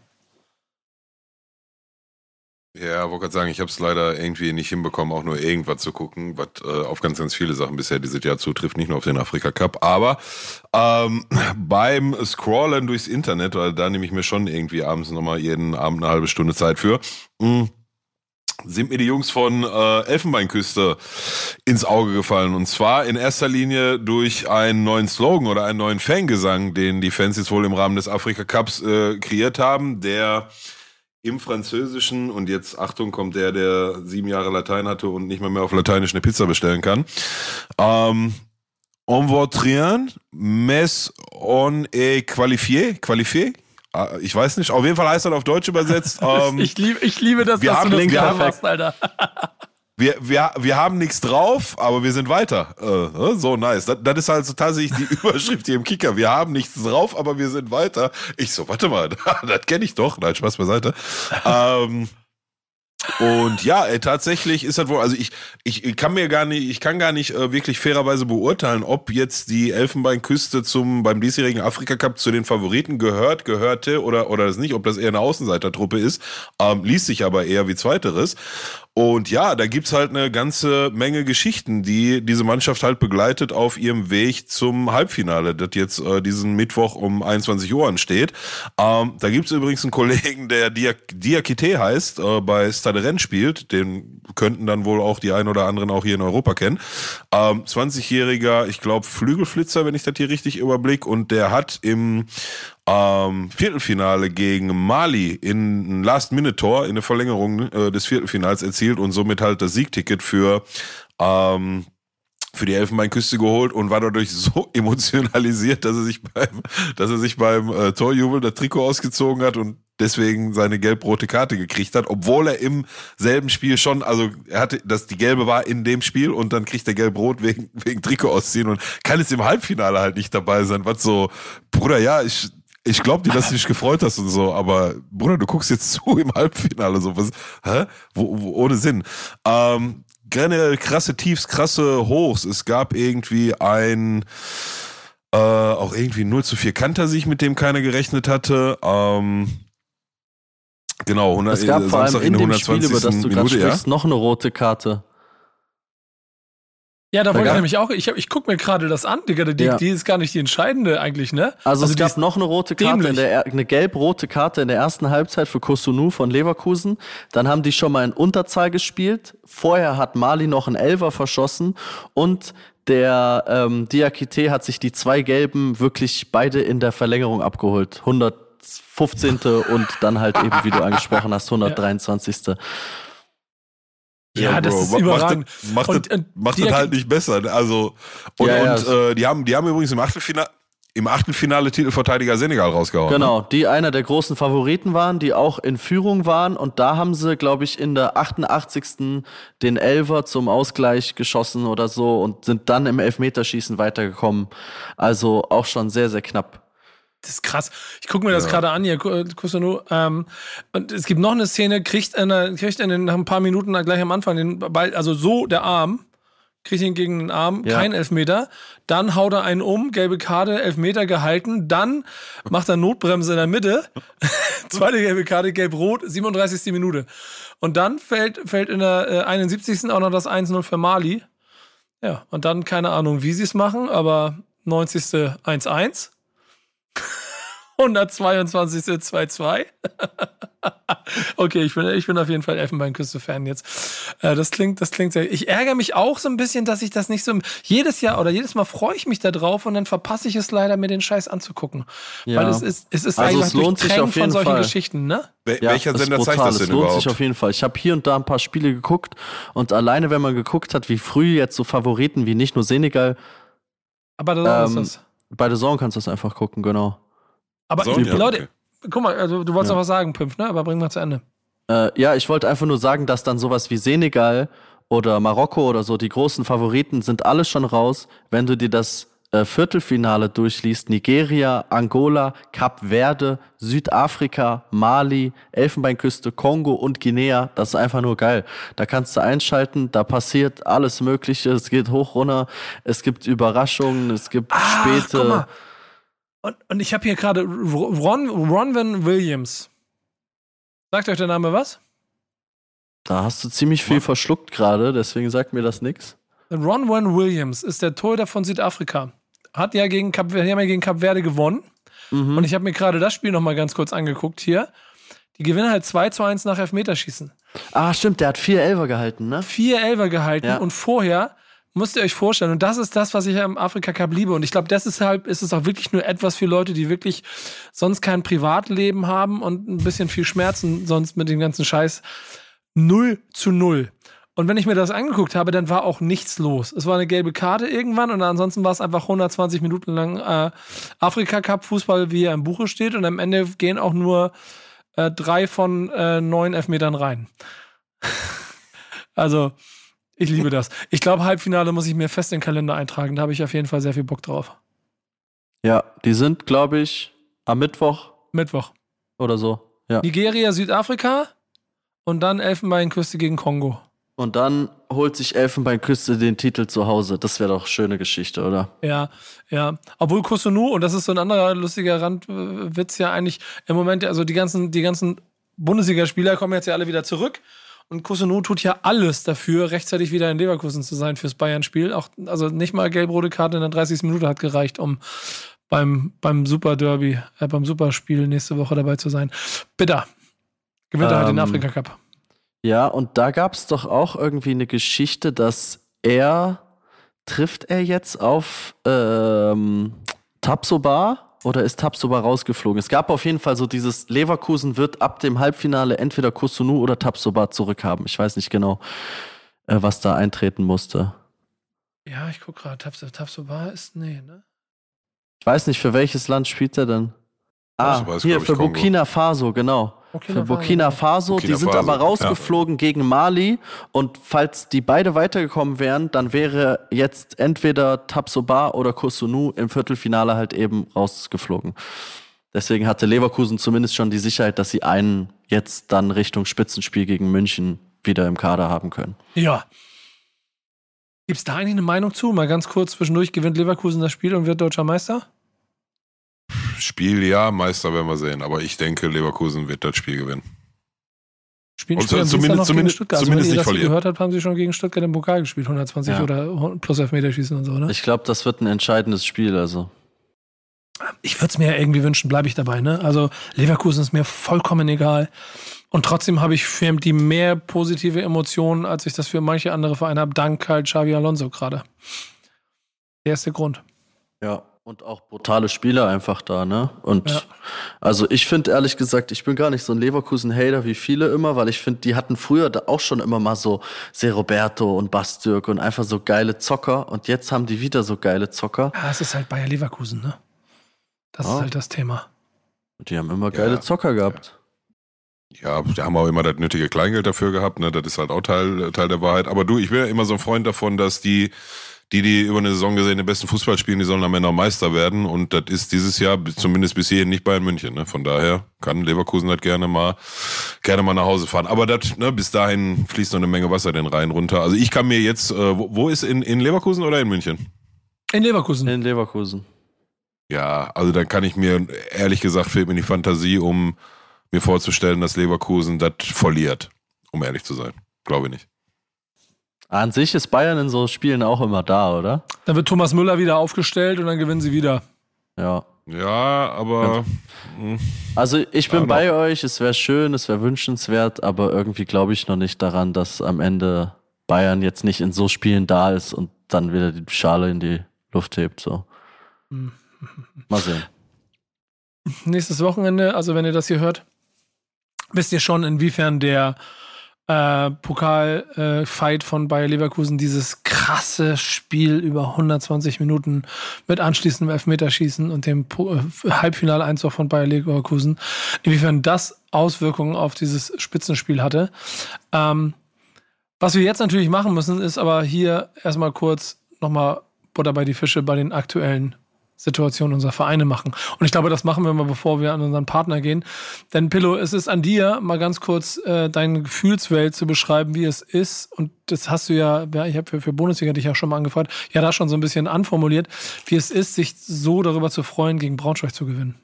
A: Ja, wollte gerade sagen, ich habe es leider irgendwie nicht hinbekommen, auch nur irgendwas zu gucken, was äh, auf ganz, ganz viele Sachen bisher dieses Jahr zutrifft, nicht nur auf den Afrika Cup. Aber ähm, beim Scrollen durchs Internet, weil da nehme ich mir schon irgendwie abends nochmal jeden Abend eine halbe Stunde Zeit für, mh, hm, sind mir die Jungs von äh, Elfenbeinküste ins Auge gefallen. Und zwar in erster Linie durch einen neuen Slogan oder einen neuen Fangesang, den die Fans jetzt wohl im Rahmen des Afrika Cups äh, kreiert haben, der im Französischen und jetzt Achtung kommt der, der sieben Jahre Latein hatte und nicht mal mehr auf Lateinisch eine Pizza bestellen kann. Ähm, on voit rien, mais on est qualifié, qualifié. Ah, ich weiß nicht, auf jeden Fall heißt das auf Deutsch übersetzt.
B: Ähm, ich, liebe, ich liebe das,
A: wir
B: dass
A: haben,
B: du das
A: wir
B: haben, machst, Alter.
A: Wir, wir, wir haben nichts drauf, aber wir sind weiter. Äh, so nice. Das, das ist also tatsächlich die Überschrift hier im Kicker. Wir haben nichts drauf, aber wir sind weiter. Ich so, warte mal, das kenne ich doch. Nein, Spaß beiseite. ähm, und ja, ey, tatsächlich ist das wohl, also ich, ich kann mir gar nicht, ich kann gar nicht äh, wirklich fairerweise beurteilen, ob jetzt die Elfenbeinküste zum, beim diesjährigen Afrika Cup zu den Favoriten gehört, gehörte oder, oder das nicht, ob das eher eine Außenseitertruppe ist, ähm, liest sich aber eher wie zweiteres. Und ja, da gibt's halt eine ganze Menge Geschichten, die diese Mannschaft halt begleitet auf ihrem Weg zum Halbfinale, das jetzt äh, diesen Mittwoch um 21 Uhr ansteht. Ähm, da gibt's übrigens einen Kollegen, der Diak Diakite heißt, äh, bei Stade Rennes spielt. Den könnten dann wohl auch die ein oder anderen auch hier in Europa kennen. Ähm, 20-jähriger, ich glaube, Flügelflitzer, wenn ich das hier richtig überblick. Und der hat im ähm, Viertelfinale gegen Mali in ein Last-Minute-Tor in der Verlängerung äh, des Viertelfinals erzielt und somit halt das Siegticket für ähm, für die Elfenbeinküste geholt und war dadurch so emotionalisiert, dass er sich beim, dass er sich beim äh, Torjubel das Trikot ausgezogen hat und deswegen seine gelb-rote Karte gekriegt hat, obwohl er im selben Spiel schon, also er hatte, dass die gelbe war in dem Spiel und dann kriegt er gelb-rot wegen, wegen Trikot ausziehen und kann jetzt im Halbfinale halt nicht dabei sein, was so, Bruder, ja, ich, ich glaube dir, dass du dich gefreut hast und so, aber Bruder, du guckst jetzt zu im Halbfinale, so was, hä? Wo, wo, ohne Sinn. Ähm, generell krasse Tiefs, krasse Hochs. Es gab irgendwie ein, äh, auch irgendwie 0 zu 4 Kanter-Sieg, mit dem keiner gerechnet hatte. Ähm, genau,
D: 100, es gab vor allem in, in dem Spiel, über das du gerade sprichst, ja? noch eine rote Karte.
B: Ja, da wollte ich nämlich auch, ich, ich gucke mir gerade das an, Digga, die, ja. die ist gar nicht die entscheidende eigentlich, ne?
D: Also, also es gab noch eine rote Karte, in der, eine gelb-rote Karte in der ersten Halbzeit für Kosunu von Leverkusen. Dann haben die schon mal in Unterzahl gespielt. Vorher hat Mali noch einen Elver verschossen und der ähm, Diakite hat sich die zwei gelben wirklich beide in der Verlängerung abgeholt. 115. und dann halt eben, wie du angesprochen hast, 123. Ja.
B: Ja, ja das ist überragend.
A: Macht, das, macht, das, macht das halt nicht besser. Ne? Also, und, ja, und äh, die, haben, die haben übrigens im Achtelfinale, im Achtelfinale Titelverteidiger Senegal rausgehauen.
D: Ne? Genau, ne? die einer der großen Favoriten waren, die auch in Führung waren. Und da haben sie, glaube ich, in der 88. den Elver zum Ausgleich geschossen oder so und sind dann im Elfmeterschießen weitergekommen. Also auch schon sehr, sehr knapp.
B: Das ist krass. Ich gucke mir das ja. gerade an hier, Kusano. Ähm, und es gibt noch eine Szene, kriegt einer, kriegt einer nach ein paar Minuten gleich am Anfang den Ball, also so der Arm, kriegt ihn gegen den Arm, ja. kein Elfmeter. Dann haut er einen um, gelbe Karte, Elfmeter gehalten. Dann macht er Notbremse in der Mitte. Zweite gelbe Karte, gelb-rot, 37. Minute. Und dann fällt, fällt in der äh, 71. auch noch das 1-0 für Mali. Ja, und dann keine Ahnung, wie sie es machen, aber 90. 1-1. 122. 2-2. okay, ich bin, ich bin auf jeden Fall Elfenbeinküste-Fan jetzt. Äh, das klingt, das klingt sehr. Ich ärgere mich auch so ein bisschen, dass ich das nicht so. Jedes Jahr oder jedes Mal freue ich mich da drauf und dann verpasse ich es leider, mir den Scheiß anzugucken. Ja. Weil es ist, es ist
D: also einfach es lohnt sich auf jeden
B: von solchen
D: Fall.
B: Geschichten, ne?
A: Wel ja, welcher Sender zeigt das denn
D: es lohnt
A: überhaupt?
D: sich auf jeden Fall. Ich habe hier und da ein paar Spiele geguckt und alleine, wenn man geguckt hat, wie früh jetzt so Favoriten wie nicht nur Senegal.
B: Aber da ähm,
D: ist das. Bei The Zone kannst du das einfach gucken, genau.
B: Aber so, ja, Leute, okay. guck mal, also du wolltest ja. noch was sagen, Pimp, ne? Aber bring mal zu Ende.
D: Äh, ja, ich wollte einfach nur sagen, dass dann sowas wie Senegal oder Marokko oder so, die großen Favoriten sind alles schon raus. Wenn du dir das äh, Viertelfinale durchliest, Nigeria, Angola, Kap Verde, Südafrika, Mali, Elfenbeinküste, Kongo und Guinea, das ist einfach nur geil. Da kannst du einschalten, da passiert alles Mögliche, es geht hoch runter, es gibt Überraschungen, es gibt Ach, späte
B: und, und ich habe hier gerade Ron, Ronvan Williams. Sagt euch der Name was?
D: Da hast du ziemlich viel was? verschluckt gerade, deswegen sagt mir das nichts.
B: Ronwan Williams ist der Torhüter von Südafrika. Hat ja gegen Kap, haben ja gegen Kap Verde gewonnen. Mhm. Und ich habe mir gerade das Spiel nochmal ganz kurz angeguckt hier. Die gewinnen halt 2 zu 1 nach Elfmeterschießen.
D: Ah, stimmt, der hat vier Elfer gehalten, ne?
B: Vier Elfer gehalten ja. und vorher Müsst ihr euch vorstellen. Und das ist das, was ich am Afrika Cup liebe. Und ich glaube, deshalb ist es auch wirklich nur etwas für Leute, die wirklich sonst kein Privatleben haben und ein bisschen viel Schmerzen sonst mit dem ganzen Scheiß. Null zu null. Und wenn ich mir das angeguckt habe, dann war auch nichts los. Es war eine gelbe Karte irgendwann und ansonsten war es einfach 120 Minuten lang äh, Afrika Cup Fußball, wie er im Buche steht. Und am Ende gehen auch nur äh, drei von äh, neun Elfmetern rein. also Ich liebe das. Ich glaube, Halbfinale muss ich mir fest in den Kalender eintragen. Da habe ich auf jeden Fall sehr viel Bock drauf.
D: Ja, die sind, glaube ich, am Mittwoch
B: Mittwoch.
D: oder so. Ja.
B: Nigeria, Südafrika und dann Elfenbeinküste gegen Kongo.
D: Und dann holt sich Elfenbeinküste den Titel zu Hause. Das wäre doch schöne Geschichte, oder?
B: Ja, ja. Obwohl Kosunu, und das ist so ein anderer lustiger Randwitz ja eigentlich im Moment, also die ganzen, die ganzen Bundesligaspieler kommen jetzt ja alle wieder zurück. Und Kosunu tut ja alles dafür, rechtzeitig wieder in Leverkusen zu sein fürs Bayern-Spiel. Auch, also nicht mal gelb-rote Karte in der 30. Minute hat gereicht, um beim, beim Super Derby, äh, beim Superspiel nächste Woche dabei zu sein. Bitter. Gewinnt er halt den
D: Ähm,
B: Afrika Cup.
D: Ja, und da gab es doch auch irgendwie eine Geschichte, dass er, trifft er jetzt auf ähm, Tabsoba oder ist Tabsoba rausgeflogen? Es gab auf jeden Fall so dieses, Leverkusen wird ab dem Halbfinale entweder Kusunu oder Tabsoba zurückhaben. Ich weiß nicht genau, äh, was da eintreten musste.
B: Ja, ich guck gerade. Tabs Tabsoba ist, nee, ne?
D: Ich weiß nicht, für welches Land spielt er denn? Ah,
A: Tabsoba
D: hier, für. Burkina Faso, genau. Für Burkina Faso,
A: Burkina
D: die sind
A: Faso,
D: aber rausgeflogen gegen Mali und falls die beide weitergekommen wären, dann wäre jetzt entweder Tabsoba oder Kosunu im Viertelfinale halt eben rausgeflogen. Deswegen hatte Leverkusen zumindest schon die Sicherheit, dass sie einen jetzt dann Richtung Spitzenspiel gegen München wieder im Kader haben können.
B: Ja. Gibt es da eigentlich eine Meinung zu? Mal ganz kurz zwischendurch gewinnt Leverkusen das Spiel und wird deutscher Meister?
A: Spiel ja, Meister werden wir sehen. Aber ich denke, Leverkusen wird das Spiel gewinnen.
B: Spielen
A: Und
B: Spiel am
A: zumindest- zumindest-
B: Stuttgart. Also,
A: zumindest
B: wenn ihr
A: nicht
B: das hier
A: verlieren.
B: gehört habt, haben sie schon gegen Stuttgart im Pokal gespielt. 120
D: Ja.
B: oder plus Elfmeterschießen und so, ne?
D: Ich glaube, das wird ein entscheidendes Spiel, also.
B: Ich würde es mir ja irgendwie wünschen, bleibe ich dabei, ne? Also Leverkusen ist mir vollkommen egal. Und trotzdem habe ich für die mehr positive Emotionen, als ich das für manche andere Vereine habe, dank halt Xavi Alonso gerade. Der ist der Grund.
D: Ja. Und auch brutale Spieler einfach da, ne? Und
B: Ja.
D: also ich finde ehrlich gesagt, ich bin gar nicht so ein Leverkusen-Hater wie viele immer, weil ich finde, die hatten früher da auch schon immer mal so Se Roberto und Bastürk und einfach so geile Zocker und jetzt haben die wieder so geile Zocker.
B: Ja, es ist halt Bayer Leverkusen, ne? Das
D: Ja.
B: ist halt das Thema.
D: Und die haben immer geile
A: Ja.
D: Zocker gehabt.
A: Ja, die haben auch immer das nötige Kleingeld dafür gehabt, ne? Das ist halt auch Teil, Teil der Wahrheit. Aber du, ich bin ja immer so ein Freund davon, dass die, die, die über eine Saison gesehen den besten Fußball spielen, die sollen am Ende auch Meister werden. Und das ist dieses Jahr, zumindest bis hierhin, nicht Bayern München. Ne? Von daher kann Leverkusen halt gerne mal, gerne mal nach Hause fahren. Aber das, ne, bis dahin fließt noch eine Menge Wasser den Rhein runter. Also ich kann mir jetzt, äh, wo, wo ist in, in Leverkusen oder in München?
B: In Leverkusen.
D: In Leverkusen.
A: Ja, also dann kann ich mir, ehrlich gesagt, fehlt mir die Fantasie, um mir vorzustellen, dass Leverkusen das verliert. Um ehrlich zu sein. Glaube ich nicht.
D: An sich ist Bayern in so Spielen auch immer da, oder?
B: Dann wird Thomas Müller wieder aufgestellt und dann gewinnen sie wieder.
D: Ja.
A: Ja, aber
D: Also ich bin bei euch, es wäre schön, es wäre wünschenswert, aber irgendwie glaube ich noch nicht daran, dass am Ende Bayern jetzt nicht in so Spielen da ist und dann wieder die Schale in die Luft hebt. So.
B: Hm.
D: Mal sehen.
B: Nächstes Wochenende, also wenn ihr das hier hört, wisst ihr schon, inwiefern der äh, Pokal-Fight von Bayer Leverkusen dieses krasse Spiel über 120 Minuten mit anschließendem Elfmeterschießen und dem Po- äh, Halbfinale-Einzug von Bayer Leverkusen, inwiefern das Auswirkungen auf dieses Spitzenspiel hatte. Ähm, was wir jetzt natürlich machen müssen, ist aber hier erstmal kurz nochmal Butter bei die Fische bei den aktuellen Situationen unserer Vereine machen. Und ich glaube, das machen wir mal, bevor wir an unseren Partner gehen. Denn Pillow, es ist an dir, mal ganz kurz äh, deine Gefühlswelt zu beschreiben, wie es ist. Und das hast du ja, ja, ich habe für, für Bundesliga dich ja schon mal angefragt, ja da schon so ein bisschen anformuliert, wie es ist, sich so darüber zu freuen, gegen Braunschweig zu gewinnen.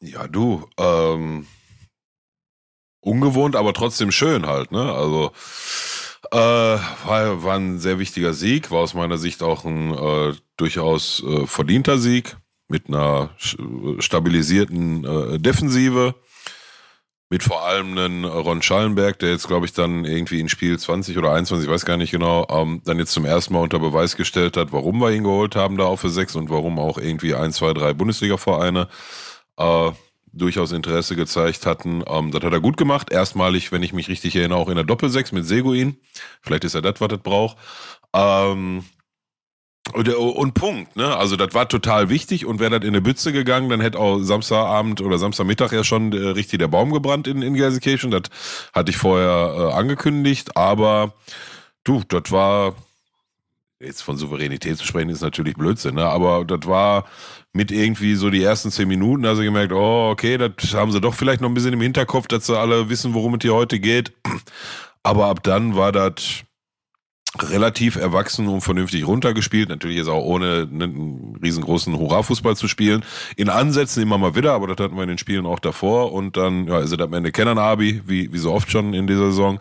A: ja, du, ähm, ungewohnt, aber trotzdem schön halt, ne? Also äh, war, war ein sehr wichtiger Sieg, war aus meiner Sicht auch ein äh, durchaus äh, verdienter Sieg mit einer sch- stabilisierten äh, Defensive. Mit vor allem einen Ron Schallenberg, der jetzt, glaube ich, dann irgendwie in Spiel 20 oder 21, ich weiß gar nicht genau, ähm, dann jetzt zum ersten Mal unter Beweis gestellt hat, warum wir ihn geholt haben da auch für sechs und warum auch irgendwie ein, zwei, drei Bundesliga-Vereine äh, durchaus Interesse gezeigt hatten. Ähm, das hat er gut gemacht. Erstmalig, wenn ich mich richtig erinnere, auch in der Doppelsechs mit Seguin. Vielleicht ist er das, was es braucht. Ähm, Und, und Punkt, ne? Also das war total wichtig und wäre das in eine Bütze gegangen, dann hätte auch Samstagabend oder Samstagmittag ja schon äh, richtig der Baum gebrannt in, in Gelsenkirchen. Das hatte ich vorher äh, angekündigt, aber du, das war jetzt von Souveränität zu sprechen, ist natürlich Blödsinn, ne? Aber das war mit irgendwie so die ersten zehn Minuten, also gemerkt, oh, okay, das haben sie doch vielleicht noch ein bisschen im Hinterkopf, dass sie alle wissen, worum es hier heute geht. Aber ab dann war das relativ erwachsen und vernünftig runtergespielt. Natürlich jetzt auch ohne einen riesengroßen Hurra-Fußball zu spielen. In Ansätzen immer mal wieder, aber das hatten wir in den Spielen auch davor. Und dann ja, ist es am Ende Kenan Abi, wie, wie so oft schon in dieser Saison,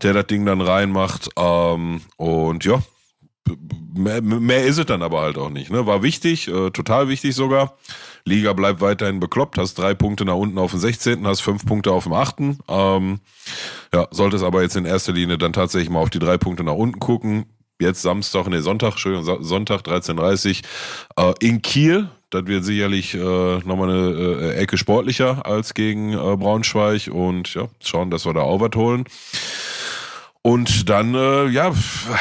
A: der das Ding dann reinmacht. Ähm, und ja, mehr, mehr ist es dann aber halt auch nicht. Ne? War wichtig, äh, total wichtig sogar. Liga bleibt weiterhin bekloppt, hast drei Punkte nach unten auf dem 16., hast fünf Punkte auf dem 8. Ähm, ja, solltest aber jetzt in erster Linie dann tatsächlich mal auf die drei Punkte nach unten gucken. Jetzt Samstag, nee, Sonntag, Entschuldigung, Sonntag 13.30 äh, in Kiel. Das wird sicherlich äh, nochmal eine äh, Ecke sportlicher als gegen äh, Braunschweig und ja, schauen, dass wir da auch was holen. Und dann, äh, ja,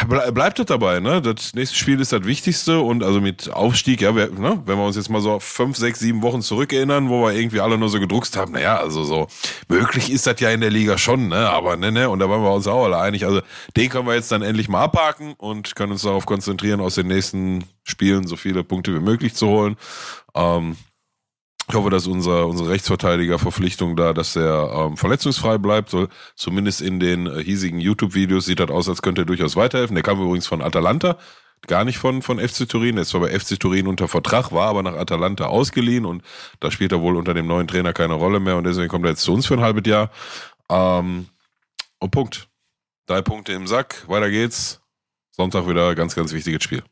A: bleibt es dabei, ne? Das nächste Spiel ist das Wichtigste und also mit Aufstieg, ja, wir, ne? wenn wir uns jetzt mal so fünf, sechs, sieben Wochen zurückerinnern, wo wir irgendwie alle nur so gedruckst haben, naja, also so, möglich ist das ja in der Liga schon, ne? Aber ne, ne, und da waren wir uns auch alle einig. Also den können wir jetzt dann endlich mal abhaken und können uns darauf konzentrieren, aus den nächsten Spielen so viele Punkte wie möglich zu holen. Ähm, ich hoffe, dass unser, unsere Rechtsverteidiger-Verpflichtung da, dass er ähm, verletzungsfrei bleibt. So, zumindest in den äh, hiesigen YouTube-Videos sieht das aus, als könnte er durchaus weiterhelfen. Der kam übrigens von Atalanta, gar nicht von, von FC Turin. Er ist zwar bei FC Turin unter Vertrag, war aber nach Atalanta ausgeliehen und da spielt er wohl unter dem neuen Trainer keine Rolle mehr und deswegen kommt er jetzt zu uns für ein halbes Jahr. Ähm, und Punkt. Drei Punkte im Sack, weiter geht's. Sonntag wieder ganz, ganz wichtiges Spiel.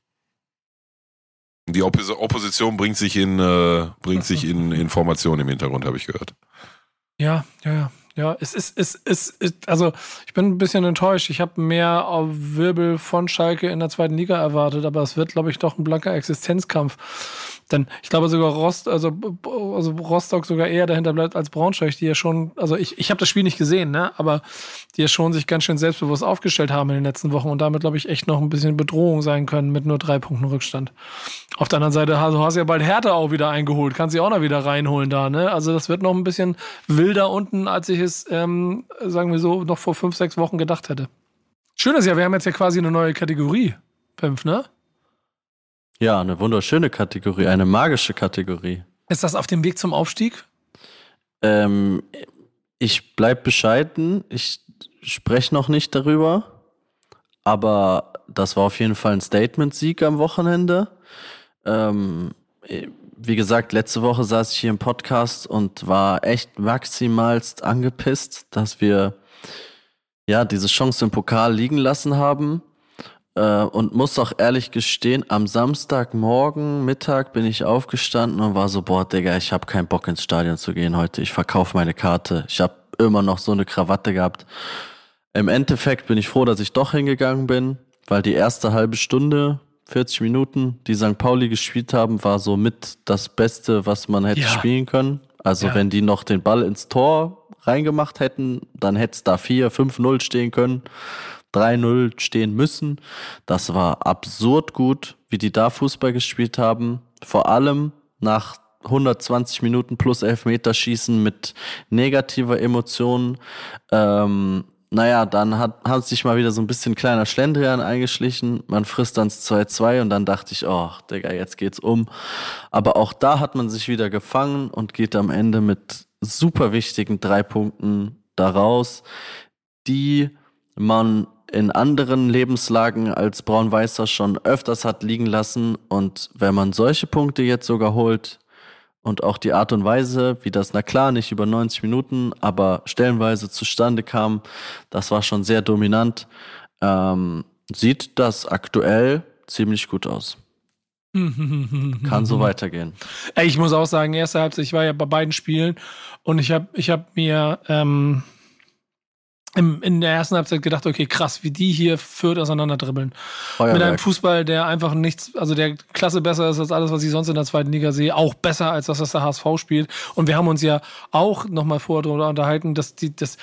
A: Die Oppos Opposition bringt sich in, äh, bringt sich in Informationen im Hintergrund, habe ich gehört.
B: Ja, ja, ja. Ja, es ist, es ist, also ich bin ein bisschen enttäuscht. Ich habe mehr Wirbel von Schalke in der zweiten Liga erwartet, aber es wird, glaube ich, doch ein blanker Existenzkampf. Denn ich glaube sogar Rost, also, also Rostock sogar eher dahinter bleibt als Braunschweig, die ja schon, also ich, ich habe das Spiel nicht gesehen, ne? Aber die ja schon sich ganz schön selbstbewusst aufgestellt haben in den letzten Wochen und damit, glaube ich, echt noch ein bisschen Bedrohung sein können mit nur drei Punkten Rückstand. Auf der anderen Seite also hast du ja bald Härte auch wieder eingeholt, kannst sie auch noch wieder reinholen da, ne? Also das wird noch ein bisschen wilder unten, als ich es, ähm, sagen wir so, noch vor fünf, sechs Wochen gedacht hätte. Schön ist ja, wir haben jetzt ja quasi eine neue Kategorie. Fünf, ne?
D: Ja, eine wunderschöne Kategorie, eine magische Kategorie.
B: Ist das auf dem Weg zum Aufstieg?
D: Ähm, ich bleib bescheiden. Ich spreche noch nicht darüber. Aber das war auf jeden Fall ein Statement-Sieg am Wochenende. Ähm, wie gesagt, letzte Woche saß ich hier im Podcast und war echt maximalst angepisst, dass wir ja diese Chance im Pokal liegen lassen haben. Äh, und muss auch ehrlich gestehen, am Samstagmorgen, Mittag bin ich aufgestanden und war so, boah, Digga, ich habe keinen Bock ins Stadion zu gehen heute. Ich verkaufe meine Karte. Ich habe immer noch so eine Krawatte gehabt. Im Endeffekt bin ich froh, dass ich doch hingegangen bin, weil die erste halbe Stunde, 40 Minuten, die St. Pauli gespielt haben, war so mit das Beste, was man hätte ja. spielen können. Also ja. wenn die noch den Ball ins Tor reingemacht hätten, dann hätte es da 4, 5-0 stehen können. 3-0 stehen müssen. Das war absurd gut, wie die da Fußball gespielt haben. Vor allem nach 120 Minuten plus Elfmeterschießen mit negativer Emotion. Ähm, naja, dann hat, hat sich mal wieder so ein bisschen kleiner Schlendrian eingeschlichen. Man frisst dann 2-2 und dann dachte ich, oh, Digga, jetzt geht's um. Aber auch da hat man sich wieder gefangen und geht am Ende mit super wichtigen drei Punkten daraus, die man in anderen Lebenslagen als Braun-Weißer schon öfters hat liegen lassen. Und wenn man solche Punkte jetzt sogar holt und auch die Art und Weise, wie das, na klar, nicht über 90 Minuten, aber stellenweise zustande kam, das war schon sehr dominant, ähm, sieht das aktuell ziemlich gut aus. Kann so weitergehen.
B: Ich muss auch sagen, erste Halbzeit, ich war ja bei beiden Spielen und ich habe ich hab mir ähm, im, in der ersten Halbzeit gedacht, okay, krass, wie die hier Fürth auseinanderdribbeln. Feuerwerk. Mit einem Fußball, der einfach nichts, also der Klasse besser ist als alles, was ich sonst in der zweiten Liga sehe, auch besser als das, was der HSV spielt. Und wir haben uns ja auch nochmal vorher darüber unterhalten, dass die, dass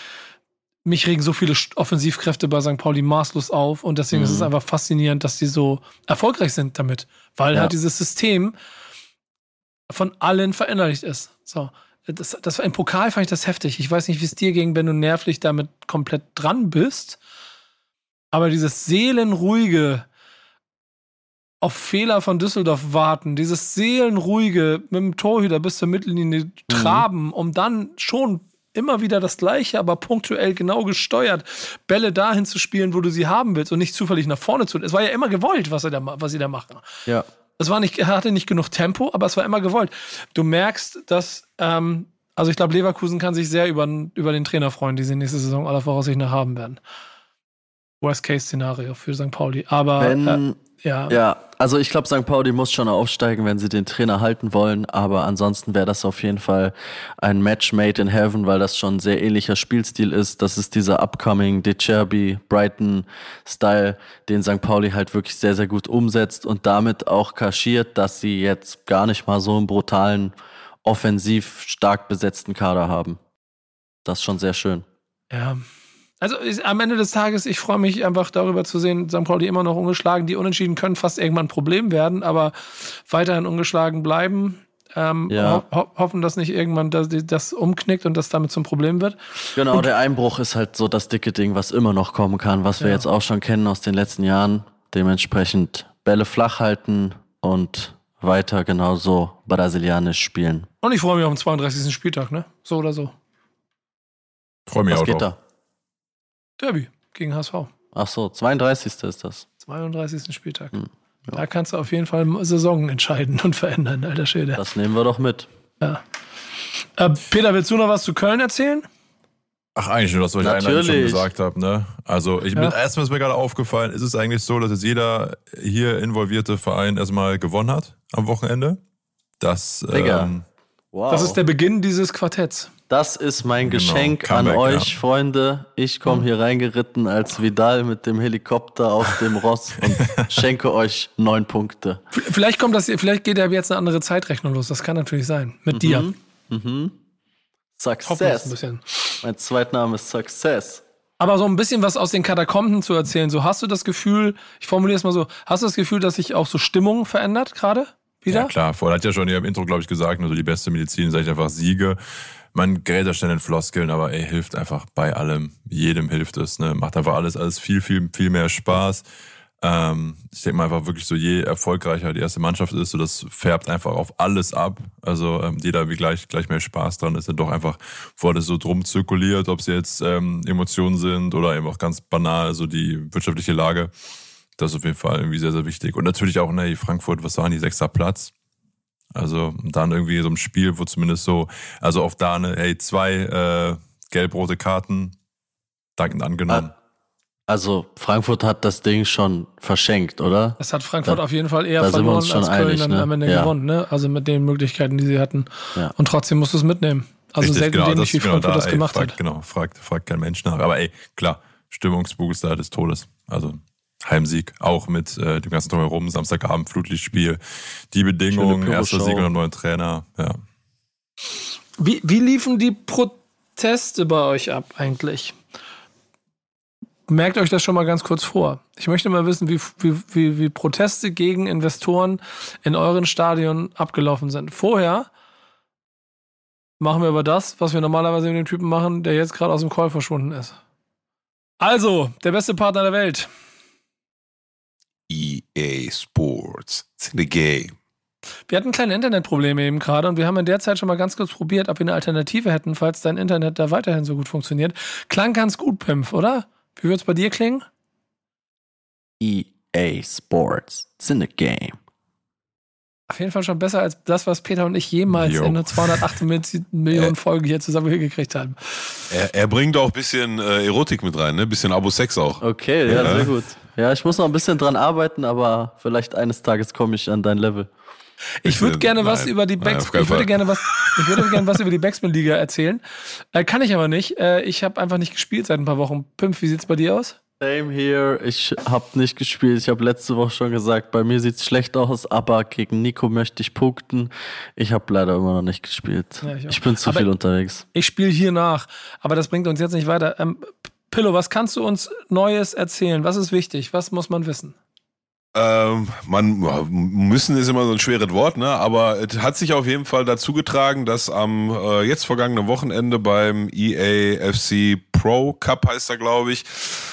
B: mich regen so viele Offensivkräfte bei St. Pauli maßlos auf und deswegen ist es einfach faszinierend, dass die so erfolgreich sind damit, weil
D: Ja.
B: halt dieses System von allen verinnerlicht ist. So. Das, das im Pokal fand ich das heftig. Ich weiß nicht, wie es dir ging, wenn du nervlich damit komplett dran bist. Aber dieses seelenruhige auf Fehler von Düsseldorf warten, dieses seelenruhige mit dem Torhüter bis zur Mittellinie traben, um dann schon immer wieder das Gleiche, aber punktuell genau gesteuert, Bälle dahin zu spielen, wo du sie haben willst und nicht zufällig nach vorne zu. Es war ja immer gewollt, was, er da, was sie da machen.
D: Ja.
B: Es war nicht, hatte nicht genug Tempo, aber es war immer gewollt. Du merkst, dass, ähm, also ich glaube, Leverkusen kann sich sehr über, über den Trainer freuen, die sie nächste Saison aller Voraussicht nach haben werden. Worst-Case-Szenario für St. Pauli. Aber
D: Wenn,
B: äh, ja,
D: Ja, also ich glaube, St. Pauli muss schon aufsteigen, wenn sie den Trainer halten wollen. Aber ansonsten wäre das auf jeden Fall ein Match made in heaven, weil das schon ein sehr ähnlicher Spielstil ist. Das ist dieser upcoming De Cherby, Brighton-Style, den St. Pauli halt wirklich sehr, sehr gut umsetzt und damit auch kaschiert, dass sie jetzt gar nicht mal so einen brutalen, offensiv stark besetzten Kader haben. Das ist schon sehr schön.
B: Ja. Also ich, am Ende des Tages, ich freue mich einfach darüber zu sehen, St. Pauli immer noch ungeschlagen. Die Unentschieden können fast irgendwann ein Problem werden, aber weiterhin ungeschlagen bleiben. Ähm,
D: Ja.
B: ho ho hoffen, dass nicht irgendwann das, das umknickt und das damit zum Problem wird.
D: Genau, der Einbruch ist halt so das dicke Ding, was immer noch kommen kann, was wir
B: Ja.
D: jetzt auch schon kennen aus den letzten Jahren. Dementsprechend Bälle flach halten und weiter genauso brasilianisch spielen.
B: Und ich freue mich auf den 32. Spieltag, ne? So oder so.
C: Freue mich
D: Was
C: auch
D: geht
C: drauf.
D: da?
B: Derby gegen HSV.
D: Ach so, 32. ist das.
B: 32. Spieltag.
D: Hm,
B: Da kannst du auf jeden Fall Saison entscheiden und verändern, alter Schäde.
D: Das nehmen wir doch mit.
B: Ja. Äh, Peter, willst du noch was zu Köln erzählen?
C: Ach, eigentlich nur das, was ich einleitend schon
D: Natürlich.
C: gesagt habe. Ne? Also, ich
B: Ja.
C: bin, erstmal ist mir gerade aufgefallen, ist es eigentlich so, dass jetzt jeder hier involvierte Verein erstmal gewonnen hat am Wochenende? Das, ähm,
D: Wow.
B: Das ist der Beginn dieses Quartetts.
D: Das ist mein
C: Genau,
D: Geschenk an
C: Comeback,
D: euch,
C: ja.
D: Freunde. Ich komme hier reingeritten als Vidal mit dem Helikopter auf dem Ross und schenke euch neun Punkte.
B: Vielleicht kommt das, vielleicht geht ja jetzt eine andere Zeitrechnung los. Das kann natürlich sein. Mit dir.
D: Mhm.
B: Wir es ein
D: Success.
B: bisschen.
D: Mein Zweitname ist Success.
B: Aber so ein bisschen was aus den Katakomben zu erzählen. So hast du das Gefühl, ich formuliere es mal so, hast du das Gefühl, dass sich auch so Stimmung verändert gerade? Wieder?
C: Ja, klar. Vorher hat ja schon hier im Intro, glaube ich, gesagt, also die beste Medizin ist einfach Siege. Man gerät da schnell in Floskeln, aber ey, hilft einfach bei allem. Jedem hilft es. Ne? Macht einfach alles, alles viel, viel, viel mehr Spaß. Ähm, ich denke mal einfach wirklich so, je erfolgreicher die erste Mannschaft ist, so das färbt einfach auf alles ab. Also ähm, jeder wie gleich, gleich mehr Spaß dran ist, dann doch einfach, wo das so drum zirkuliert, ob es jetzt ähm, Emotionen sind oder eben auch ganz banal, so die wirtschaftliche Lage. Das ist auf jeden Fall irgendwie sehr, sehr wichtig. Und natürlich auch, ne, Frankfurt, was waren die, sechster Platz? Also dann irgendwie so ein Spiel, wo zumindest so, also auf da eine, hey, zwei äh, gelb-rote Karten dankend angenommen.
D: Also Frankfurt hat das Ding schon verschenkt, oder?
B: Das hat Frankfurt
D: Da-
B: auf jeden Fall eher
D: da sind wir
B: verloren
D: uns schon
B: als Köln
D: einig,
B: dann
D: ne?
B: am Ende
D: Ja.
B: gewonnen. Ne? Also mit den Möglichkeiten, die sie hatten.
D: Ja.
B: Und trotzdem musst du es mitnehmen. Also
C: Richtig,
B: selten dämlich, wie
C: genau
B: Frankfurt das
C: ey,
B: gemacht
C: fragt,
B: hat.
C: Genau, fragt, fragt kein Mensch nach. Aber ey, klar, Stimmungsbooster des Todes. Also Heimsieg, auch mit äh, dem ganzen Drumherum, Samstagabend, Flutlichtspiel, die Bedingungen, erster. Sieg und einem neuen Trainer. Ja.
B: Wie, wie liefen die Proteste bei euch ab eigentlich? Merkt euch das schon mal ganz kurz vor. Ich möchte mal wissen, wie, wie, wie, wie Proteste gegen Investoren in euren Stadion abgelaufen sind. Vorher machen wir aber das, was wir normalerweise mit dem Typen machen, der jetzt gerade aus dem Call verschwunden ist. Also, der beste Partner der Welt.
A: EA Sports. It's in the game.
B: Wir hatten kleine Internetprobleme eben gerade und wir haben in der Zeit schon mal ganz kurz probiert, ob wir eine Alternative hätten, falls dein Internet da weiterhin so gut funktioniert. Klang ganz gut, Pimpf, oder? Wie würde es bei dir klingen?
D: EA Sports. It's in the game.
B: Auf jeden Fall schon besser als das, was Peter und ich jemals
C: Jo.
B: in einer 208 Millionen Folgen hier zusammen hingekriegt haben.
A: Er, er bringt auch ein bisschen äh, Erotik mit rein, ne? Ein bisschen Abo-Sex auch.
D: Okay, ja,
A: Ja.
D: sehr gut. Ja, ich muss noch ein bisschen dran arbeiten, aber vielleicht eines Tages komme ich an dein Level.
B: Ich würde
A: Nein,
B: gerne was über die
A: nein,
B: Backs
A: keinen
B: ich würde gerne was ich würde gerne was über die Backspin Liga erzählen. Äh, kann ich aber nicht. Äh, ich habe einfach nicht gespielt seit ein paar Wochen. Pimpf, wie sieht's bei dir aus?
D: Same here. Ich habe nicht gespielt. Ich habe letzte Woche schon gesagt, bei mir sieht's schlecht aus, aber gegen Nico möchte ich punkten. Ich habe leider immer noch nicht gespielt.
B: Ja, ich
D: ich bin zu
B: Aber-
D: viel unterwegs.
B: Ich spiele hier nach, aber das bringt uns jetzt nicht weiter. Ähm, Pillow, was kannst du uns Neues erzählen? Was ist wichtig? Was muss man wissen?
A: Ähm, man müssen ist immer so ein schweres Wort, ne? Aber es hat sich auf jeden Fall dazu getragen, dass am äh, jetzt vergangenen Wochenende beim EAFC Pro Cup heißt er, glaube ich,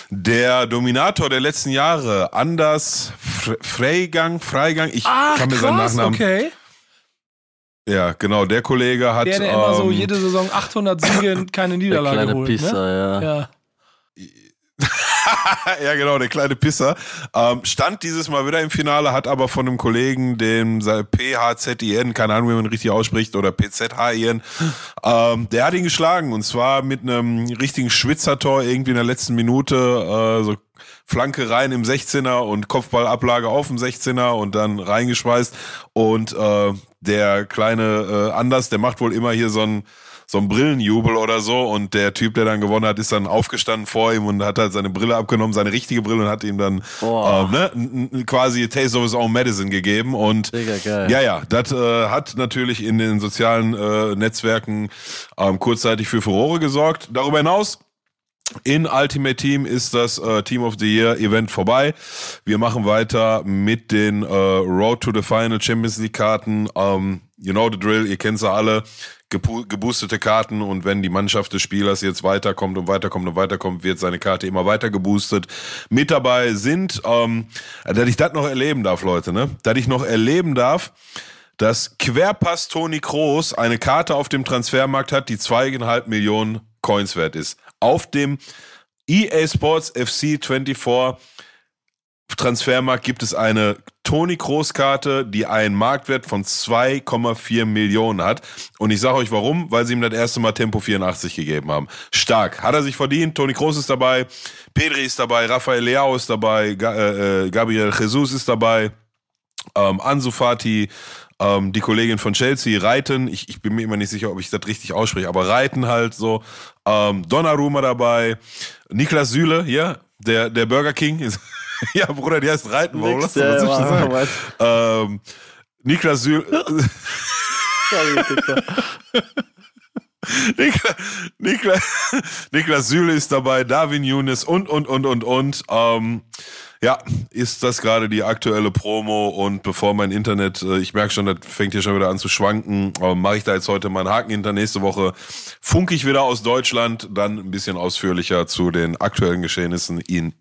A: der Dominator der letzten Jahre, Anders Freigang, Freigang, ich
B: Ach,
A: kann mir
B: krass,
A: seinen Nachnamen.
B: okay.
A: Ja, genau, der Kollege hat.
B: Der, der immer so
A: ähm,
B: jede Saison 800 Siege und keine
D: Der
B: Niederlage
D: kleine
B: holt.
D: Pisser,
B: ne?
D: ja.
B: Ja.
A: ja, genau, der kleine Pisser. Ähm, stand dieses Mal wieder im Finale, hat aber von einem Kollegen, dem PHZIN, keine Ahnung, wie man richtig ausspricht, oder PZHIN, ähm, der hat ihn geschlagen. Und zwar mit einem richtigen Schwitzertor irgendwie in der letzten Minute, äh, so Flanke rein im 16er und Kopfballablage auf dem 16er und dann reingeschweißt. Und äh, der kleine äh, Anders, der macht wohl immer hier so ein so ein Brillenjubel oder so und der Typ, der dann gewonnen hat, ist dann aufgestanden vor ihm und hat halt seine Brille abgenommen, seine richtige Brille und hat ihm dann
D: Boah.
A: ähm, ne, quasi a Taste of his own medicine gegeben und ja, ja, das äh, hat natürlich in den sozialen äh, Netzwerken ähm, kurzzeitig für Furore gesorgt. Darüber hinaus in Ultimate Team ist das äh, Team of the Year Event vorbei. Wir machen weiter mit den äh, Road to the Final Champions League Karten. Ähm, you know the drill, ihr kennt sie alle. Geboostete Karten und wenn die Mannschaft des Spielers jetzt weiterkommt und weiterkommt und weiterkommt, wird seine Karte immer weiter geboostet. Mit dabei sind, ähm, dass ich das noch erleben darf, Leute, ne? Dass ich noch erleben darf, dass Querpass Toni Kroos eine Karte auf dem Transfermarkt hat, die zweieinhalb Millionen Coins wert ist. Auf dem EA Sports FC 24 Transfermarkt gibt es eine Toni Kroos Karte, die einen Marktwert von 2,4 Millionen hat. Und ich sage euch warum, weil sie ihm das erste Mal Tempo 84 gegeben haben. Stark. Hat er sich verdient. Toni Kroos ist dabei. Pedri ist dabei. Rafael Leao ist dabei. Äh, äh, Gabriel Jesus ist dabei. Ähm, Ansu Fati, ähm, die Kollegin von Chelsea, Reiten, ich, ich bin mir immer nicht sicher, ob ich das richtig ausspreche, aber Reiten halt so. Ähm, Donnarumma dabei, Niklas Süle, hier, der, der Burger King. Ist, ja, Bruder, die heißt Reiten, warum
D: Nix,
A: lass
D: ja,
A: das
D: ja,
A: nicht
D: mach
A: sagen? Ähm, Niklas
D: Digga.
A: Niklas, Niklas, Niklas Süle ist dabei, Darwin Younes und, und, und, und, und. Ähm, ja, ist das gerade die aktuelle Promo und bevor mein Internet, äh, ich merke schon, das fängt hier schon wieder an zu schwanken, ähm, mache ich da jetzt heute meinen Haken hinter. Nächste Woche funke ich wieder aus Deutschland, dann ein bisschen ausführlicher zu den aktuellen Geschehnissen in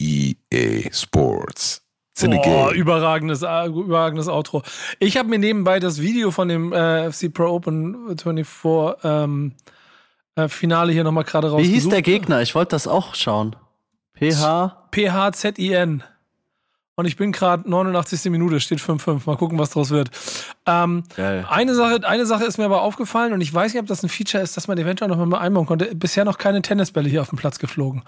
A: EA Sports.
B: Boah, überragendes, äh, überragendes Outro. Ich habe mir nebenbei das Video von dem äh, FC Pro Open 24 ähm, äh, Finale hier nochmal gerade
D: Wie
B: rausgesucht.
D: hieß der Gegner? Ich wollte das auch schauen. PH?
B: PHZIN. Und ich bin gerade 89. Minute, steht 5-5. Mal gucken, was draus wird. Ähm, eine, Sache, eine Sache ist mir aber aufgefallen und ich weiß nicht, ob das ein Feature ist, dass man eventuell noch mal einbauen konnte. Bisher noch keine Tennisbälle hier auf dem Platz geflogen.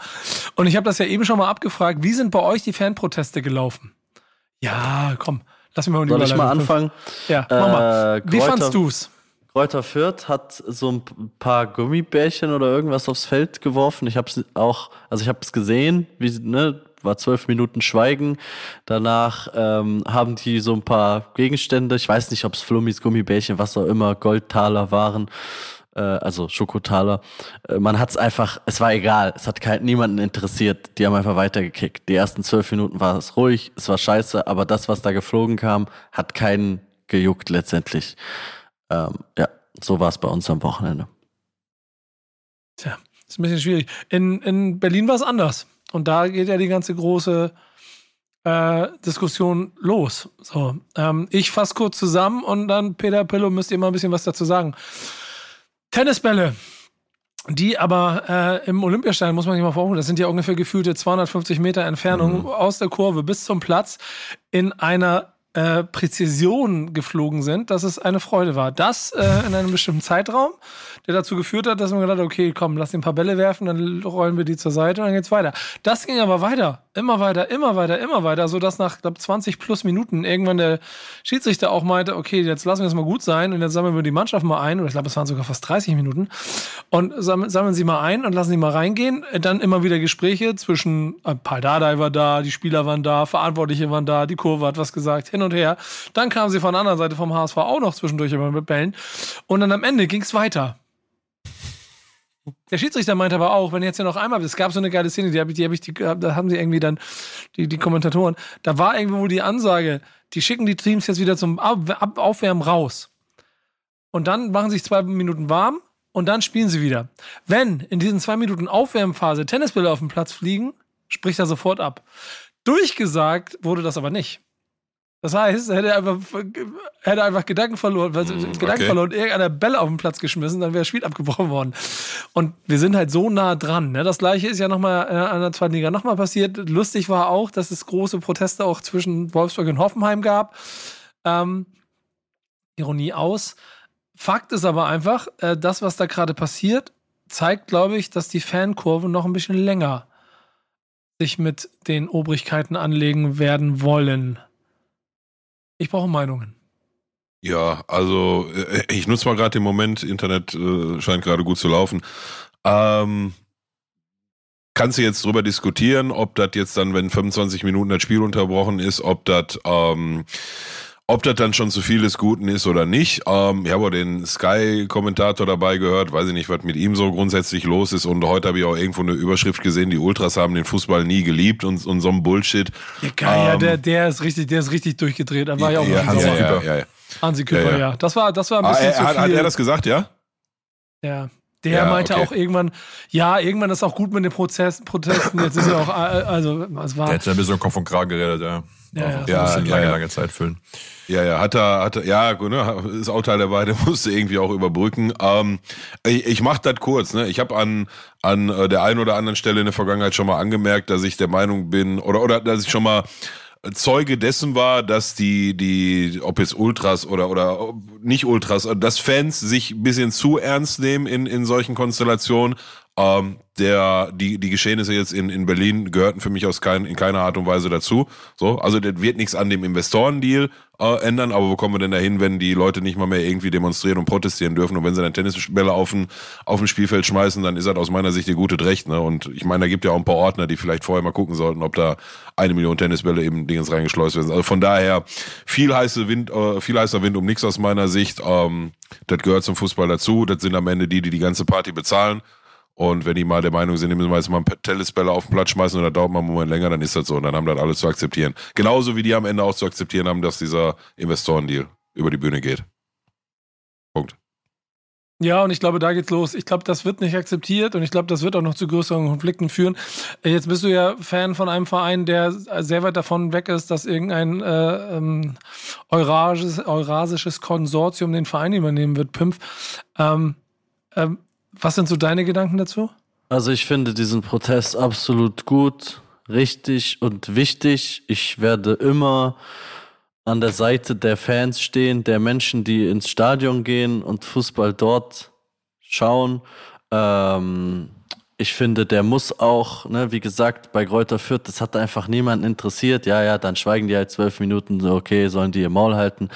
B: Und ich habe das ja eben schon mal abgefragt. Wie sind bei euch die Fanproteste gelaufen? Ja, komm. Lass mich mal
D: Soll ich mal anfangen?
B: Ja, mach mal.
D: Äh,
B: Wie
D: Kräuter-
B: fandst du's?
D: Kräuter Fürth hat so ein paar Gummibärchen oder irgendwas aufs Feld geworfen. Ich habe es auch, also ich habe es gesehen, wie ne, war zwölf Minuten Schweigen. Danach ähm, haben die so ein paar Gegenstände. Ich weiß nicht, ob es Flummis, Gummibärchen, was auch immer, Goldtaler waren. Äh, also Schokotaler. Äh, man hat es einfach, es war egal, es hat kein, niemanden interessiert. Die haben einfach weitergekickt. Die ersten zwölf Minuten war es ruhig, es war scheiße, aber das, was da geflogen kam, hat keinen gejuckt letztendlich. Ähm, ja, so war es bei uns am Wochenende.
B: Tja, ist ein bisschen schwierig. In, in Berlin war es anders. Und da geht ja die ganze große äh, Diskussion los. So, ähm, ich fasse kurz zusammen und dann, Peter Pillow, müsst ihr mal ein bisschen was dazu sagen. Tennisbälle, die aber äh, im Olympiastadion, muss man sich mal vorstellen, das sind ja ungefähr gefühlte 250 Meter Entfernung aus der Kurve bis zum Platz in einer äh, Präzision geflogen sind, dass es eine Freude war. Das äh, in einem bestimmten Zeitraum, der dazu geführt hat, dass man gedacht hat, okay, komm, lass den ein paar Bälle werfen, dann rollen wir die zur Seite und dann geht's weiter. Das ging aber weiter, immer weiter, immer weiter, immer weiter, so dass nach glaub, 20 plus Minuten irgendwann der Schiedsrichter auch meinte, okay, jetzt lassen wir es mal gut sein und jetzt sammeln wir die Mannschaft mal ein, oder ich glaube, es waren sogar fast 30 Minuten, und sammeln, sammeln sie mal ein und lassen sie mal reingehen. Dann immer wieder Gespräche zwischen, äh, Paul Dardai war da, die Spieler waren da, Verantwortliche waren da, die Kurve hat was gesagt, hin und her. Dann kamen sie von der anderen Seite vom HSV auch noch zwischendurch immer mit Bällen. Und dann am Ende ging es weiter. Der Schiedsrichter meinte aber auch, wenn jetzt ja noch einmal, es gab so eine geile Szene, die habe ich, die habe ich, die, da haben sie irgendwie dann, die, die Kommentatoren, da war irgendwo die Ansage, die schicken die Teams jetzt wieder zum Aufwärmen raus. Und dann machen sich zwei Minuten warm und dann spielen sie wieder. Wenn in diesen zwei Minuten Aufwärmphase Tennisbälle auf dem Platz fliegen, spricht er sofort ab. Durchgesagt wurde das aber nicht. Das heißt, hätte er einfach, hätte einfach Gedanken verloren, weil, mm, Gedanken okay. verloren, irgendeiner Bälle auf den Platz geschmissen, dann wäre das Spiel abgebrochen worden. Und wir sind halt so nah dran. Ne? Das gleiche ist ja nochmal äh, an der zweiten Liga nochmal passiert. Lustig war auch, dass es große Proteste auch zwischen Wolfsburg und Hoffenheim gab. Ähm, Ironie aus. Fakt ist aber einfach, äh, das, was da gerade passiert, zeigt, glaube ich, dass die Fankurve noch ein bisschen länger sich mit den Obrigkeiten anlegen werden wollen. Ich brauche Meinungen.
A: Ja, also äh, ich nutze mal gerade den Moment, Internet äh, scheint gerade gut zu laufen. Ähm, kannst du jetzt drüber diskutieren, ob das jetzt dann, wenn 25 Minuten das Spiel unterbrochen ist, ob das ähm, ob das dann schon zu viel des Guten ist oder nicht. Ähm, ich habe auch den Sky-Kommentator dabei gehört, weiß ich nicht, was mit ihm so grundsätzlich los ist. Und heute habe ich auch irgendwo eine Überschrift gesehen, die Ultras haben den Fußball nie geliebt und, und so ein Bullshit.
B: Ja, geil, ähm, ja, der, der ist richtig, der ist richtig durchgedreht. Da war ja auch ja, Hansi ja, Küpper. Ja, ja, Hansi Küpper, ja. Das war, das war ein bisschen ah, er,
A: zu viel. Hat er das gesagt, ja?
B: Ja, der ja, meinte okay. auch irgendwann, ja, irgendwann ist auch gut mit den Prozess, Protesten. Jetzt ist ja auch, äh, also, es war.
C: Der hat ja ein bisschen Kopf und Kragen geredet, ja.
B: Ja, ja,
C: ja, ja, lange, lange Zeit füllen.
A: Ja, ja, hat er, hat er, ja, gut, ne, ist auch Teil der Weide, musste irgendwie auch überbrücken. Ähm, ich ich mache das kurz, ne? Ich habe an, an äh, der einen oder anderen Stelle in der Vergangenheit schon mal angemerkt, dass ich der Meinung bin, oder, oder dass ich schon mal Zeuge dessen war, dass die, die, ob jetzt Ultras oder, oder nicht Ultras, dass Fans sich ein bisschen zu ernst nehmen in, in solchen Konstellationen ähm, der, die, die Geschehnisse jetzt in, in Berlin gehörten für mich aus kein, in keiner Art und Weise dazu. So, also das wird nichts an dem Investorendeal äh, ändern, aber wo kommen wir denn dahin, wenn die Leute nicht mal mehr irgendwie demonstrieren und protestieren dürfen und wenn sie dann Tennisbälle auf ein, auf Spielfeld schmeißen, dann ist das aus meiner Sicht ihr gute Recht. Ne? Und ich meine, da gibt ja auch ein paar Ordner, die vielleicht vorher mal gucken sollten, ob da eine Million Tennisbälle eben Dingens reingeschleust werden. Also von daher viel heiße Wind, äh, viel heißer Wind um nichts aus meiner Sicht. Ähm, das gehört zum Fußball dazu. Das sind am Ende die, die die ganze Party bezahlen. Und wenn die mal der Meinung sind, die müssen wir jetzt mal Tennisbälle auf den Platz schmeißen und dann dauert mal einen Moment länger, dann ist das so. Und dann haben das alle zu akzeptieren. Genauso wie die am Ende auch zu akzeptieren haben, dass dieser Investorendeal über die Bühne geht. Punkt.
B: Ja, und ich glaube, da geht's los. Ich glaube, das wird nicht akzeptiert und ich glaube, das wird auch noch zu größeren Konflikten führen. Jetzt bist du ja Fan von einem Verein, der sehr weit davon weg ist, dass irgendein äh, ähm, eurasisches, eurasisches Konsortium den Verein übernehmen wird, Pimpf. Ähm, ähm, was sind so deine Gedanken dazu?
D: Also ich finde diesen Protest absolut gut, richtig und wichtig. Ich werde immer an der Seite der Fans stehen, der Menschen, die ins Stadion gehen und Fußball dort schauen. Ähm, ich finde, der muss auch, ne, wie gesagt, bei Kräuter Fürth, das hat einfach niemanden interessiert. Ja, ja, dann schweigen die halt zwölf Minuten, okay, sollen die ihr Maul halten.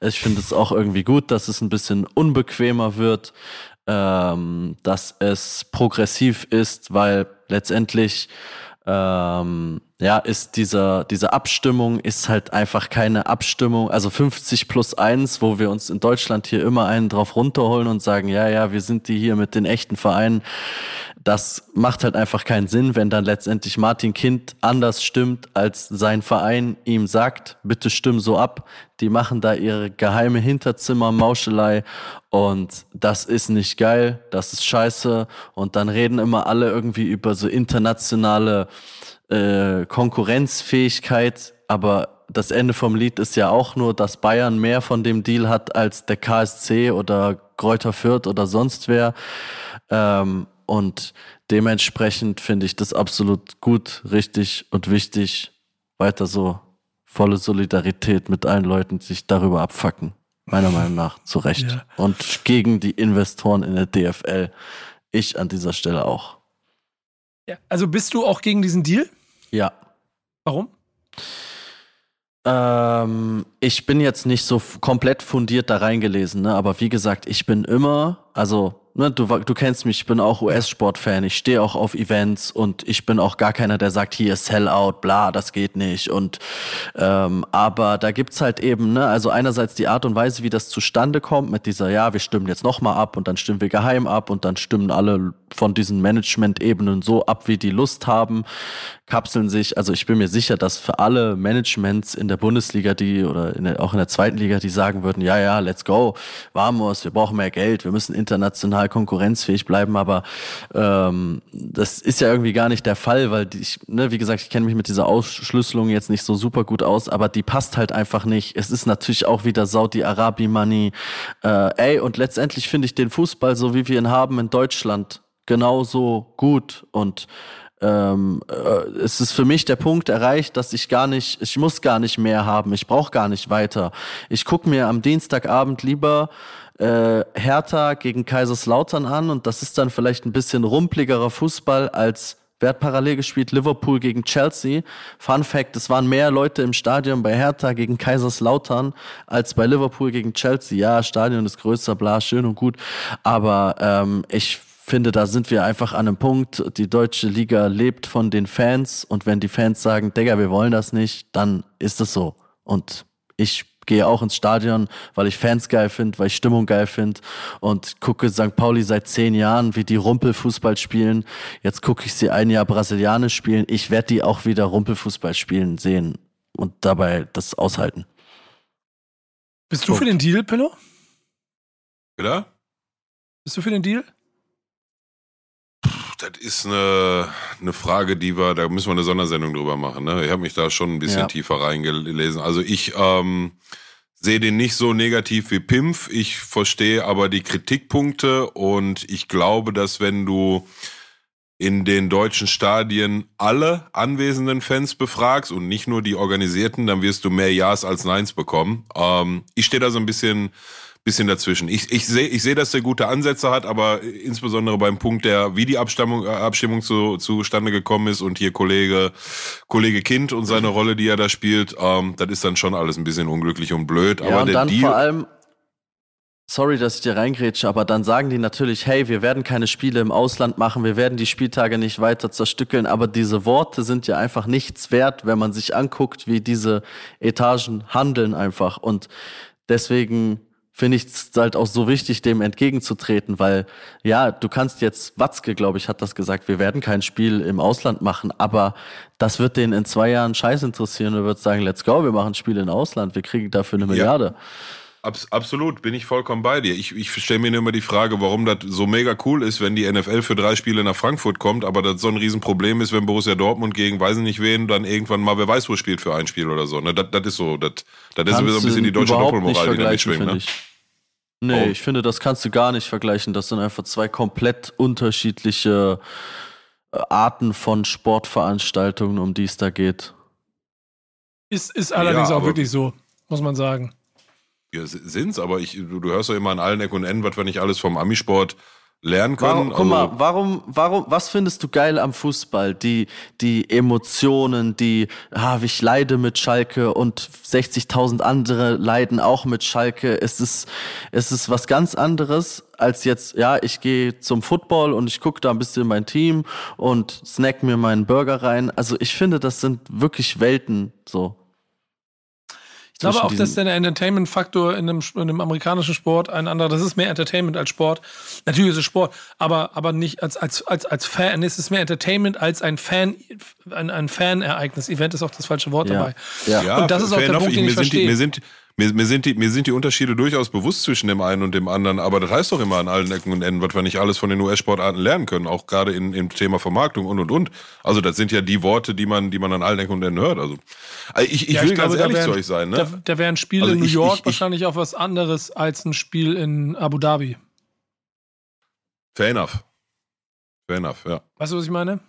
D: Ich finde es auch irgendwie gut, dass es ein bisschen unbequemer wird ähm, dass es progressiv ist, weil letztendlich ähm, ja, ist dieser, diese Abstimmung ist halt einfach keine Abstimmung, also 50 plus 1, wo wir uns in Deutschland hier immer einen drauf runterholen und sagen, ja, ja, wir sind die hier mit den echten Vereinen. Das macht halt einfach keinen Sinn, wenn dann letztendlich Martin Kind anders stimmt, als sein Verein ihm sagt, bitte stimm so ab. Die machen da ihre geheime Hinterzimmer-Mauschelei und das ist nicht geil, das ist scheiße. Und dann reden immer alle irgendwie über so internationale äh, Konkurrenzfähigkeit, aber das Ende vom Lied ist ja auch nur, dass Bayern mehr von dem Deal hat als der KSC oder Kräuter Fürth oder sonst wer. Ähm, und dementsprechend finde ich das absolut gut, richtig und wichtig. Weiter so volle Solidarität mit allen Leuten, die sich darüber abfacken. Meiner Meinung nach zu Recht. Ja. Und gegen die Investoren in der DFL. Ich an dieser Stelle auch.
B: Ja, also bist du auch gegen diesen Deal?
D: Ja.
B: Warum?
D: Ähm, ich bin jetzt nicht so komplett fundiert da reingelesen, ne? aber wie gesagt, ich bin immer Also ne, du, du kennst mich, ich bin auch US-Sport-Fan, ich stehe auch auf Events und ich bin auch gar keiner, der sagt, hier Sellout, bla, das geht nicht. Und ähm, aber da gibt's halt eben, ne, also einerseits die Art und Weise, wie das zustande kommt, mit dieser, ja, wir stimmen jetzt nochmal ab und dann stimmen wir geheim ab und dann stimmen alle von diesen Management-Ebenen so ab, wie die Lust haben, kapseln sich. Also ich bin mir sicher, dass für alle Managements in der Bundesliga, die oder in der, auch in der zweiten Liga, die sagen würden, ja, ja, let's go, vamos, wir brauchen mehr Geld, wir müssen international konkurrenzfähig bleiben, aber ähm, das ist ja irgendwie gar nicht der Fall, weil ich, ne, wie gesagt, ich kenne mich mit dieser Ausschlüsselung jetzt nicht so super gut aus, aber die passt halt einfach nicht. Es ist natürlich auch wieder Saudi-Arabi-Money. Äh, ey, und letztendlich finde ich den Fußball, so wie wir ihn haben in Deutschland, genauso gut und ähm, äh, es ist für mich der Punkt erreicht, dass ich gar nicht, ich muss gar nicht mehr haben, ich brauche gar nicht weiter. Ich gucke mir am Dienstagabend lieber äh, Hertha gegen Kaiserslautern an und das ist dann vielleicht ein bisschen rumpligerer Fußball als Wer hat parallel gespielt? Liverpool gegen Chelsea. Fun Fact, es waren mehr Leute im Stadion bei Hertha gegen Kaiserslautern als bei Liverpool gegen Chelsea. Ja, Stadion ist größer, bla, schön und gut. Aber ähm, ich finde, da sind wir einfach an einem Punkt. Die deutsche Liga lebt von den Fans und wenn die Fans sagen, Digga, wir wollen das nicht, dann ist es so. Und ich gehe auch ins Stadion, weil ich Fans geil finde, weil ich Stimmung geil finde und gucke St. Pauli seit zehn Jahren, wie die Rumpelfußball spielen. Jetzt gucke ich sie ein Jahr brasilianisch spielen. Ich werde die auch wieder Rumpelfußball spielen sehen und dabei das aushalten.
B: Bist du für den Deal, Pillow?
A: Bitte?
B: Bist du für den Deal?
A: Das ist eine, eine Frage, die wir, da müssen wir eine Sondersendung drüber machen. Ne? Ich habe mich da schon ein bisschen ja. tiefer reingelesen. Also ich ähm, sehe den nicht so negativ wie Pimpf. Ich verstehe aber die Kritikpunkte und ich glaube, dass wenn du in den deutschen Stadien alle anwesenden Fans befragst und nicht nur die organisierten, dann wirst du mehr Ja's als Neins bekommen. Ähm, ich stehe da so ein bisschen bisschen dazwischen. Ich, ich sehe, ich seh, dass der gute Ansätze hat, aber insbesondere beim Punkt, der, wie die Abstammung, äh, Abstimmung zu, zustande gekommen ist und hier Kollege, Kollege Kind und seine Rolle, die er da spielt, ähm, das ist dann schon alles ein bisschen unglücklich und blöd.
D: Ja,
A: aber
D: und
A: der
D: dann
A: Deal,
D: vor allem, sorry, dass ich dir reingrätsche, aber dann sagen die natürlich, hey, wir werden keine Spiele im Ausland machen, wir werden die Spieltage nicht weiter zerstückeln, aber diese Worte sind ja einfach nichts wert, wenn man sich anguckt, wie diese Etagen handeln einfach und deswegen finde ich es halt auch so wichtig, dem entgegenzutreten, weil ja, du kannst jetzt, Watzke, glaube ich, hat das gesagt, wir werden kein Spiel im Ausland machen, aber das wird den in zwei Jahren scheiß interessieren und wird sagen, let's go, wir machen Spiele im Ausland, wir kriegen dafür eine Milliarde. Ja.
A: Abs absolut, bin ich vollkommen bei dir. Ich, ich stelle mir nur immer die Frage, warum das so mega cool ist, wenn die NFL für drei Spiele nach Frankfurt kommt, aber das so ein Riesenproblem ist, wenn Borussia Dortmund gegen weiß nicht wen dann irgendwann mal wer weiß wo spielt für ein Spiel oder so. Ne? Das, das ist so, das, das ist sowieso ein bisschen die deutsche Doppelmoral, die da mitschwingt. Ne?
D: Ich. Nee, oh. ich finde, das kannst du gar nicht vergleichen. Das sind einfach zwei komplett unterschiedliche äh, Arten von Sportveranstaltungen, um die es da geht.
B: Ist, ist allerdings ja, auch wirklich so, muss man sagen.
A: Ja, sind's, aber ich, du, du hörst ja immer an allen Ecken und Enden, was wir nicht alles vom Amisport lernen können.
D: Warum, guck mal, also warum, warum, was findest du geil am Fußball? Die, die Emotionen, die, ah, ich leide mit Schalke und 60.000 andere leiden auch mit Schalke. Es ist, es ist was ganz anderes als jetzt, ja, ich gehe zum Football und ich gucke da ein bisschen mein Team und snack mir meinen Burger rein. Also ich finde, das sind wirklich Welten, so
B: glaube auch, dass der Entertainment-Faktor in einem, in einem amerikanischen Sport ein anderer, das ist mehr Entertainment als Sport. Natürlich ist es Sport, aber, aber nicht als, als, als, als Fan. Es ist mehr Entertainment als ein Fan, ein, ein Fan-Ereignis. Event ist auch das falsche Wort
D: ja.
B: dabei.
A: Ja.
B: Und das ist auch der Punkt, den ich, ich verstehe.
A: mir sind, mir, mir, sind die, mir sind die Unterschiede durchaus bewusst zwischen dem einen und dem anderen, aber das heißt doch immer an allen Ecken und Enden, was wir nicht alles von den US-Sportarten lernen können, auch gerade in, im Thema Vermarktung und und und. Also das sind ja die Worte, die man, die man an allen Ecken und Enden hört. Also, also ich, ich ja, will ich ganz glaube, ehrlich wären, zu euch sein. Ne?
B: Da, da wäre ein Spiel also in New ich, York ich, wahrscheinlich auch was anderes als ein Spiel in Abu Dhabi.
A: Fair enough. Fair enough, ja.
B: Weißt du, was ich meine?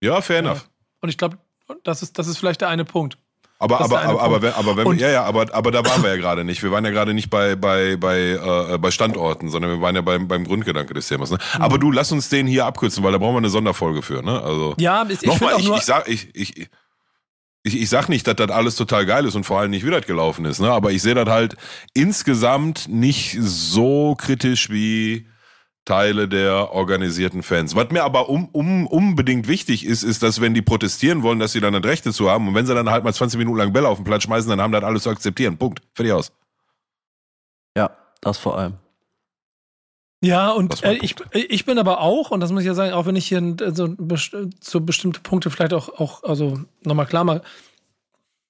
A: Ja, fair enough. Ja.
B: Und ich glaube, das ist, das ist vielleicht der eine Punkt.
A: Aber, aber, aber, aber, aber, wenn, ja, ja, aber, aber da waren wir ja gerade nicht. Wir waren ja gerade nicht bei, bei, bei, äh, bei Standorten, sondern wir waren ja beim, beim Grundgedanke des Themas. Ne? Mhm. Aber du, lass uns den hier abkürzen, weil da brauchen wir eine Sonderfolge für. Ne? Also,
B: ja, ich,
A: nochmal, ich, ich, sag, ich, ich, ich, ich sag nicht, dass das alles total geil ist und vor allem nicht, wie das gelaufen ist, ne? aber ich sehe das halt insgesamt nicht so kritisch wie Teile der organisierten Fans. Was mir aber um, um, unbedingt wichtig ist, ist, dass wenn die protestieren wollen, dass sie dann das Rechte zu haben. Und wenn sie dann halt mal 20 Minuten lang Bälle auf den Platz schmeißen, dann haben das alles zu akzeptieren. Punkt. Fertig aus.
D: Ja, das vor allem.
B: Ja, und äh, ich, ich bin aber auch, und das muss ich ja sagen, auch wenn ich hier so, so bestimmte Punkte vielleicht auch, auch also nochmal klar mache,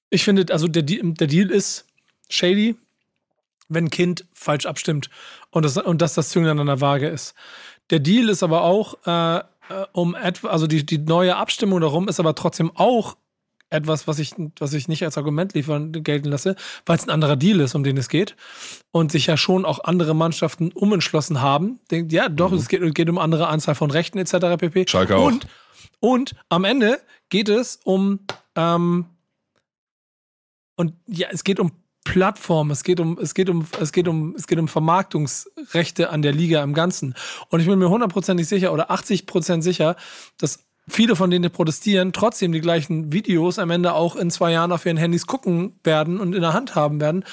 B: ich finde, also der, der Deal ist shady, wenn ein Kind falsch abstimmt und, das, und dass das Zünglein an der Waage ist. Der Deal ist aber auch, äh, äh, um etwa, also die, die neue Abstimmung darum ist aber trotzdem auch etwas, was ich, was ich nicht als Argument liefern gelten lasse, weil es ein anderer Deal ist, um den es geht. Und sich ja schon auch andere Mannschaften umentschlossen haben. Denkt, ja, doch, mhm. es geht, geht, um andere Anzahl von Rechten etc. pp.
A: Schalke auch.
B: Und, und am Ende geht es um ähm, und ja, es geht um Plattform, es geht um, es geht um, es geht um, es geht um Vermarktungsrechte an der Liga im Ganzen. Und ich bin mir hundertprozentig sicher oder 80 Prozent sicher, dass viele von denen, die protestieren, trotzdem die gleichen Videos am Ende auch in zwei Jahren auf ihren Handys gucken werden und in der Hand haben werden,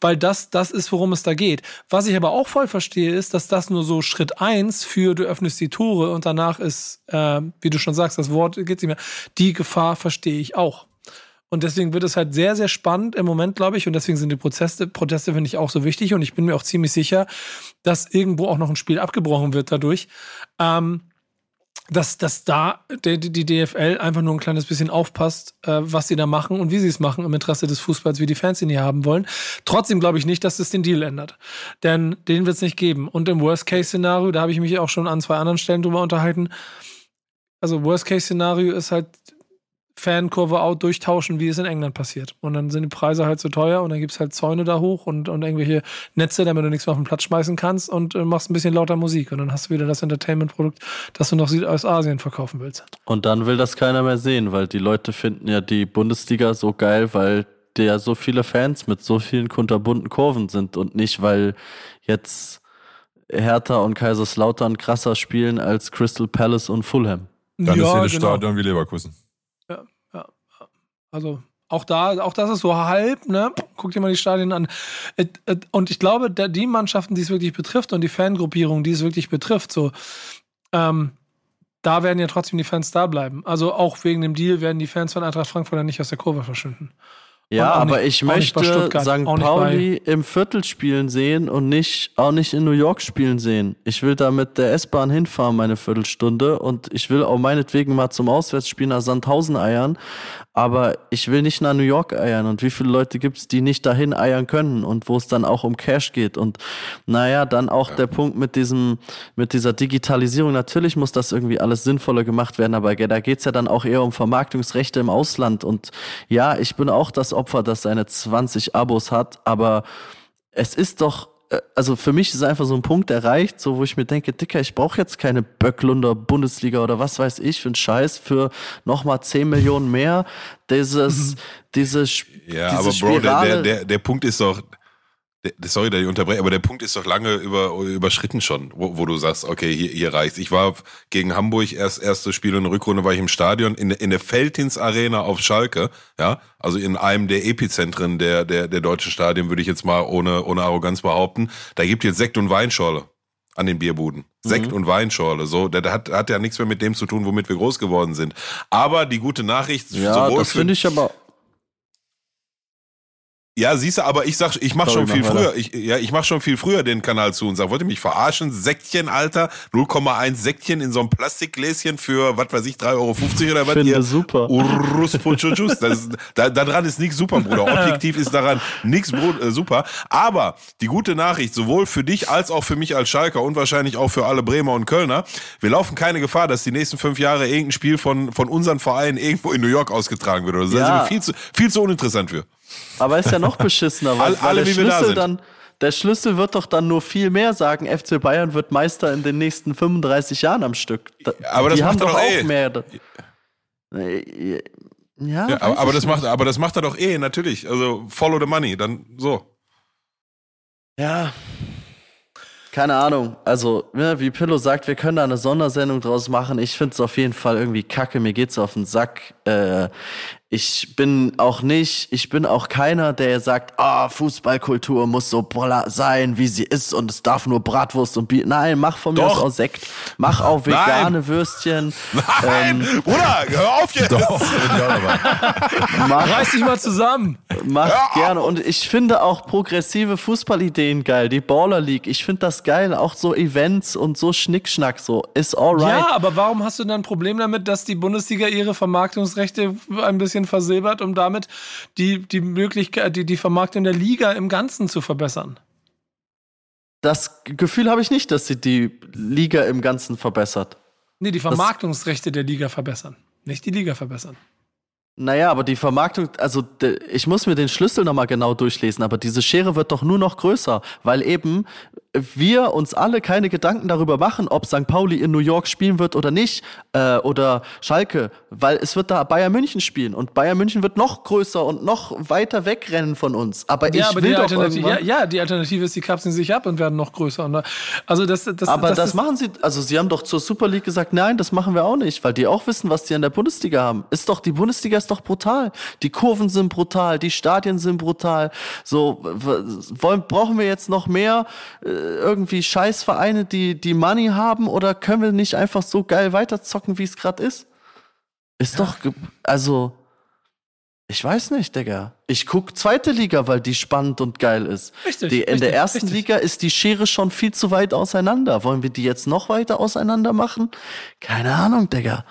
B: weil das, das ist, worum es da geht. Was ich aber auch voll verstehe, ist, dass das nur so Schritt eins für du öffnest die Tore und danach ist, äh, wie du schon sagst, das Wort geht nicht mehr. Die Gefahr verstehe ich auch. Und deswegen wird es halt sehr, sehr spannend im Moment, glaube ich. Und deswegen sind die Proteste, Proteste finde ich auch so wichtig. Und ich bin mir auch ziemlich sicher, dass irgendwo auch noch ein Spiel abgebrochen wird dadurch. Ähm, dass, dass da die, die DFL einfach nur ein kleines bisschen aufpasst, äh, was sie da machen und wie sie es machen im Interesse des Fußballs, wie die Fans ihn hier haben wollen. Trotzdem glaube ich nicht, dass das den Deal ändert. Denn den wird es nicht geben. Und im Worst-Case-Szenario, da habe ich mich auch schon an zwei anderen Stellen drüber unterhalten. Also Worst-Case-Szenario ist halt, Fankurve out durchtauschen, wie es in England passiert. Und dann sind die Preise halt so teuer und dann gibt es halt Zäune da hoch und, und irgendwelche Netze, damit du nichts mehr auf den Platz schmeißen kannst und äh, machst ein bisschen lauter Musik. Und dann hast du wieder das Entertainment-Produkt, das du noch Südostasien verkaufen willst.
D: Und dann will das keiner mehr sehen, weil die Leute finden ja die Bundesliga so geil, weil der so viele Fans mit so vielen kunterbunten Kurven sind und nicht, weil jetzt Hertha und Kaiserslautern krasser spielen als Crystal Palace und Fulham.
C: Dann ja, ist jedes genau. Stadion wie Leverkusen.
B: Also auch da, auch das ist so halb, ne? Guck dir mal die Stadien an. Und ich glaube, die Mannschaften, die es wirklich betrifft und die Fangruppierung, die es wirklich betrifft, so, ähm, da werden ja trotzdem die Fans da bleiben. Also auch wegen dem Deal werden die Fans von Eintracht Frankfurt dann nicht aus der Kurve verschwinden.
D: Ja, aber nicht, ich möchte St. Pauli im Viertel spielen sehen und nicht, auch nicht in New York spielen sehen. Ich will da mit der S-Bahn hinfahren, meine Viertelstunde, und ich will auch meinetwegen mal zum Auswärtsspiel nach Sandhausen eiern, aber ich will nicht nach New York eiern. Und wie viele Leute gibt's, die nicht dahin eiern können und wo es dann auch um Cash geht? Und naja, dann auch ja. der Punkt mit diesem, mit dieser Digitalisierung. Natürlich muss das irgendwie alles sinnvoller gemacht werden, aber da geht's ja dann auch eher um Vermarktungsrechte im Ausland. Und ja, ich bin auch das Opfer, das seine 20 Abos hat, aber es ist doch also für mich ist einfach so ein Punkt erreicht, so wo ich mir denke, Dicker, ich brauche jetzt keine Böcklunder Bundesliga oder was weiß ich für einen Scheiß für nochmal 10 Millionen mehr. Dieses, mhm. diese,
A: ja, diese aber Bro, der, der, der, der Punkt ist doch, sorry, dass ich unterbreche, aber der Punkt ist doch lange über, überschritten schon, wo, wo du sagst, okay, hier, hier reicht's. Ich war gegen Hamburg, erst erste Spiel in der Rückrunde war ich im Stadion, in, in der Feldhins Arena auf Schalke, ja, also in einem der Epizentren der, der, der deutschen Stadien, würde ich jetzt mal ohne, ohne Arroganz behaupten. Da gibt jetzt Sekt und Weinschorle an den Bierbuden. Mhm. Sekt und Weinschorle, so, der hat, hat ja nichts mehr mit dem zu tun, womit wir groß geworden sind. Aber die gute Nachricht,
D: ja, sowohl das finde ich aber
A: ja, siehst du, aber ich sag, ich mach Sorry, schon viel früher. Ich, ja, ich mach schon viel früher den Kanal zu und sag, wollt ihr mich verarschen? Säckchen, Alter, 0,1 Säckchen in so einem Plastikgläschen für, was weiß ich, 3,50 Euro oder was?
D: Finde ihr? super.
A: Urus das, da, da dran ist nichts super, Bruder. Objektiv ist daran nichts äh, super. Aber die gute Nachricht, sowohl für dich als auch für mich als Schalker und wahrscheinlich auch für alle Bremer und Kölner, wir laufen keine Gefahr, dass die nächsten fünf Jahre irgendein Spiel von, von unseren Vereinen irgendwo in New York ausgetragen wird. Das ja. sind viel zu, viel zu uninteressant für.
D: Aber ist ja noch beschissener, weil, alle, weil der Schlüssel dann, der Schlüssel wird doch dann nur viel mehr sagen, FC Bayern wird Meister in den nächsten 35 Jahren am Stück.
A: Da, aber das macht doch auch eh. mehr.
D: Ja,
A: ja aber, aber das macht, aber das macht er doch eh, natürlich. Also follow the money, dann so.
D: Ja, keine Ahnung. Also, ja, wie Pillow sagt, wir können da eine Sondersendung draus machen. Ich finde es auf jeden Fall irgendwie kacke. Mir geht's auf den Sack. Äh, ich bin auch nicht, ich bin auch keiner, der sagt, ah, Fußballkultur muss so sein, wie sie ist und es darf nur Bratwurst und Bier. Nein, mach von mir aus auch Sekt. Mach auch vegane Nein. Würstchen.
A: Nein, ähm, Bruder, hör auf jetzt. Doch,
B: mach, Reiß dich mal zusammen.
D: Mach gerne. Und ich finde auch progressive Fußballideen geil. Die Baller League, ich finde das geil. Auch so Events und so Schnickschnack so. Ist alright.
B: Ja, aber warum hast du dann ein Problem damit, dass die Bundesliga ihre Vermarktungsrechte ein bisschen bisschen versilbert, um damit die, die Möglichkeit, die, die Vermarktung der Liga im Ganzen zu verbessern.
D: Das Gefühl habe ich nicht, dass sie die Liga im Ganzen verbessert.
B: Nee, die Vermarktungsrechte das der Liga verbessern. Nicht die Liga verbessern.
D: Naja, aber die Vermarktung, also ich muss mir den Schlüssel nochmal genau durchlesen, aber diese Schere wird doch nur noch größer, weil eben wir uns alle keine Gedanken darüber machen, ob St. Pauli in New York spielen wird oder nicht, äh, oder Schalke, weil es wird da Bayern München spielen und Bayern München wird noch größer und noch weiter wegrennen von uns. Aber ja, ich aber will doch
B: ja, ja, die Alternative ist, die kapseln sich ab und werden noch größer. Ne? Also das, das,
D: aber das, das machen sie, also sie haben doch zur Super League gesagt, nein, das machen wir auch nicht, weil die auch wissen, was die an der Bundesliga haben. Ist doch, die Bundesliga ist doch brutal. Die Kurven sind brutal, die Stadien sind brutal. So, wollen, brauchen wir jetzt noch mehr? Äh, irgendwie Scheißvereine, die, die Money haben oder können wir nicht einfach so geil weiterzocken, wie es gerade ist? Ist ja. doch, also, ich weiß nicht, Digga. Ich guck zweite Liga, weil die spannend und geil ist. Richtig. Die, in richtig, der ersten richtig. Liga ist die Schere schon viel zu weit auseinander. Wollen wir die jetzt noch weiter auseinander machen? Keine Ahnung, Digga.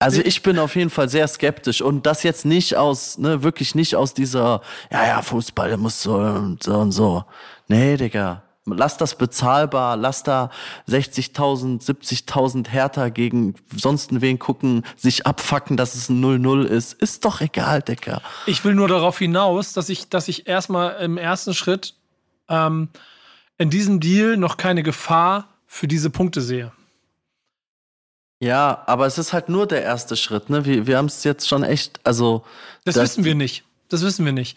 D: Also ich bin auf jeden Fall sehr skeptisch und das jetzt nicht aus, ne, wirklich nicht aus dieser, ja, ja, Fußball, der muss so und so und so. Nee, Digga. Lass das bezahlbar, lass da 60.000, 70.000 Hertha gegen sonst wen gucken, sich abfacken, dass es ein 0-0 ist. Ist doch egal, Decker.
B: Ich will nur darauf hinaus, dass ich, dass ich erstmal im ersten Schritt ähm, in diesem Deal noch keine Gefahr für diese Punkte sehe.
D: Ja, aber es ist halt nur der erste Schritt, ne? Wir, wir haben es jetzt schon echt, also.
B: Das, das wissen wir nicht. Das wissen wir nicht.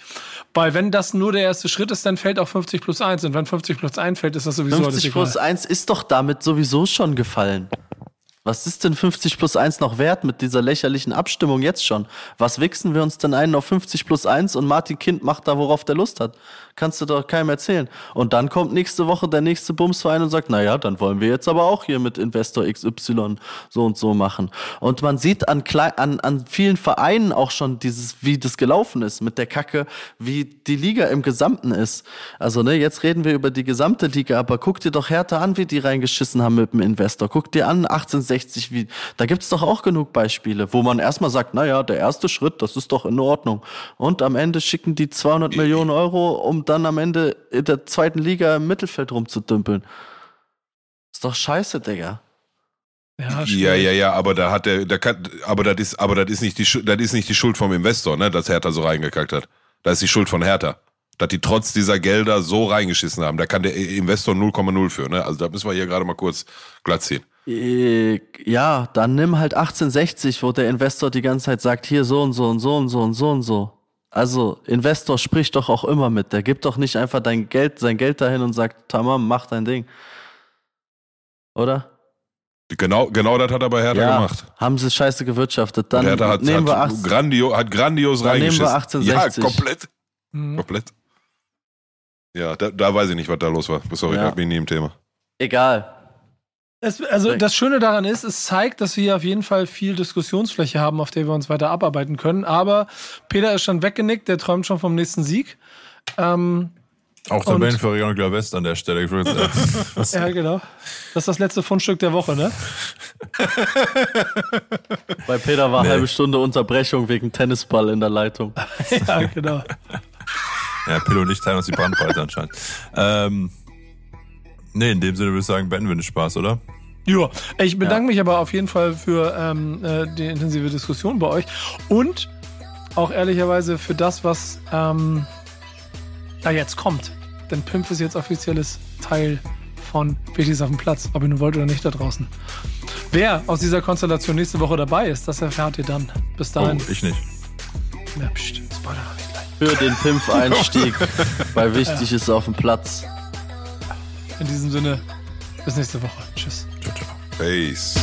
B: Weil wenn das nur der erste Schritt ist, dann fällt auch 50 plus 1. Und wenn 50 plus 1 fällt, ist das sowieso
D: 50 plus 1 ist doch damit sowieso schon gefallen. Was ist denn 50 plus 1 noch wert mit dieser lächerlichen Abstimmung jetzt schon? Was wichsen wir uns denn einen auf 50 plus 1 und Martin Kind macht da, worauf der Lust hat? Kannst du doch keinem erzählen. Und dann kommt nächste Woche der nächste Bumsverein und sagt, naja, dann wollen wir jetzt aber auch hier mit Investor XY so und so machen. Und man sieht an, an, an vielen Vereinen auch schon dieses, wie das gelaufen ist mit der Kacke, wie die Liga im Gesamten ist. Also, ne, jetzt reden wir über die gesamte Liga, aber guck dir doch härter an, wie die reingeschissen haben mit dem Investor. Guck dir an, 1860, wie, da gibt's doch auch genug Beispiele, wo man erstmal sagt, naja, der erste Schritt, das ist doch in Ordnung. Und am Ende schicken die 200 Millionen Euro, um dann am Ende in der zweiten Liga im Mittelfeld rumzudümpeln. Ist doch scheiße, Digga.
A: Ja, ja, ja, ja, aber da hat der, der kann, aber das ist, aber das ist nicht die, das ist nicht die Schuld vom Investor, ne, dass Hertha so reingekackt hat. Das ist die Schuld von Hertha. Dass die trotz dieser Gelder so reingeschissen haben. Da kann der Investor 0,0 für, ne? Also da müssen wir hier gerade mal kurz glatt ziehen.
D: Äh, ja, dann nimm halt 1860, wo der Investor die ganze Zeit sagt, hier so und so und so und so und so und so. Also, Investor spricht doch auch immer mit. Der gibt doch nicht einfach dein Geld, sein Geld dahin und sagt, Tamam, mach dein Ding. Oder?
A: Genau, genau das hat aber Hertha ja, gemacht.
D: Haben sie scheiße gewirtschaftet. Dann
A: Hertha hat,
D: nehmen
A: hat, wir 18, grandio, hat grandios dann reingeschissen.
D: Nehmen wir 1860.
A: Ja, komplett. Mhm. Komplett. Ja, da, da, weiß ich nicht, was da los war. Sorry, ja. ich bin nie im Thema.
D: Egal.
B: Es, also das Schöne daran ist, es zeigt, dass wir auf jeden Fall viel Diskussionsfläche haben, auf der wir uns weiter abarbeiten können. Aber Peter ist schon weggenickt, der träumt schon vom nächsten Sieg. Ähm,
C: auch Tabellenführer und West an der Stelle.
B: ja, genau. Das ist das letzte Fundstück der Woche, ne?
D: Bei Peter war nee. halbe Stunde Unterbrechung wegen Tennisball in der Leitung.
B: ja, genau.
C: Ja, Pillow und ich teilen uns die Brandbreite anscheinend. Ähm, nee, in dem Sinne würde ich sagen, beenden wir den Spaß, oder?
B: Ja, ich bedanke ja. mich aber auf jeden Fall für ähm, äh, die intensive Diskussion bei euch und auch ehrlicherweise für das, was ähm, da jetzt kommt. Denn Pimp ist jetzt offizielles Teil von Wichtiges auf dem Platz, ob ihr nun wollt oder nicht da draußen. Wer aus dieser Konstellation nächste Woche dabei ist, das erfahrt ihr dann. Bis dahin.
C: Oh, ich nicht.
B: Ja, pst, Spoiler.
D: Für den Pimp-Einstieg, weil wichtig ja. ist auf dem Platz.
B: In diesem Sinne, bis nächste Woche. Tschüss. Ciao, ciao.
A: Peace.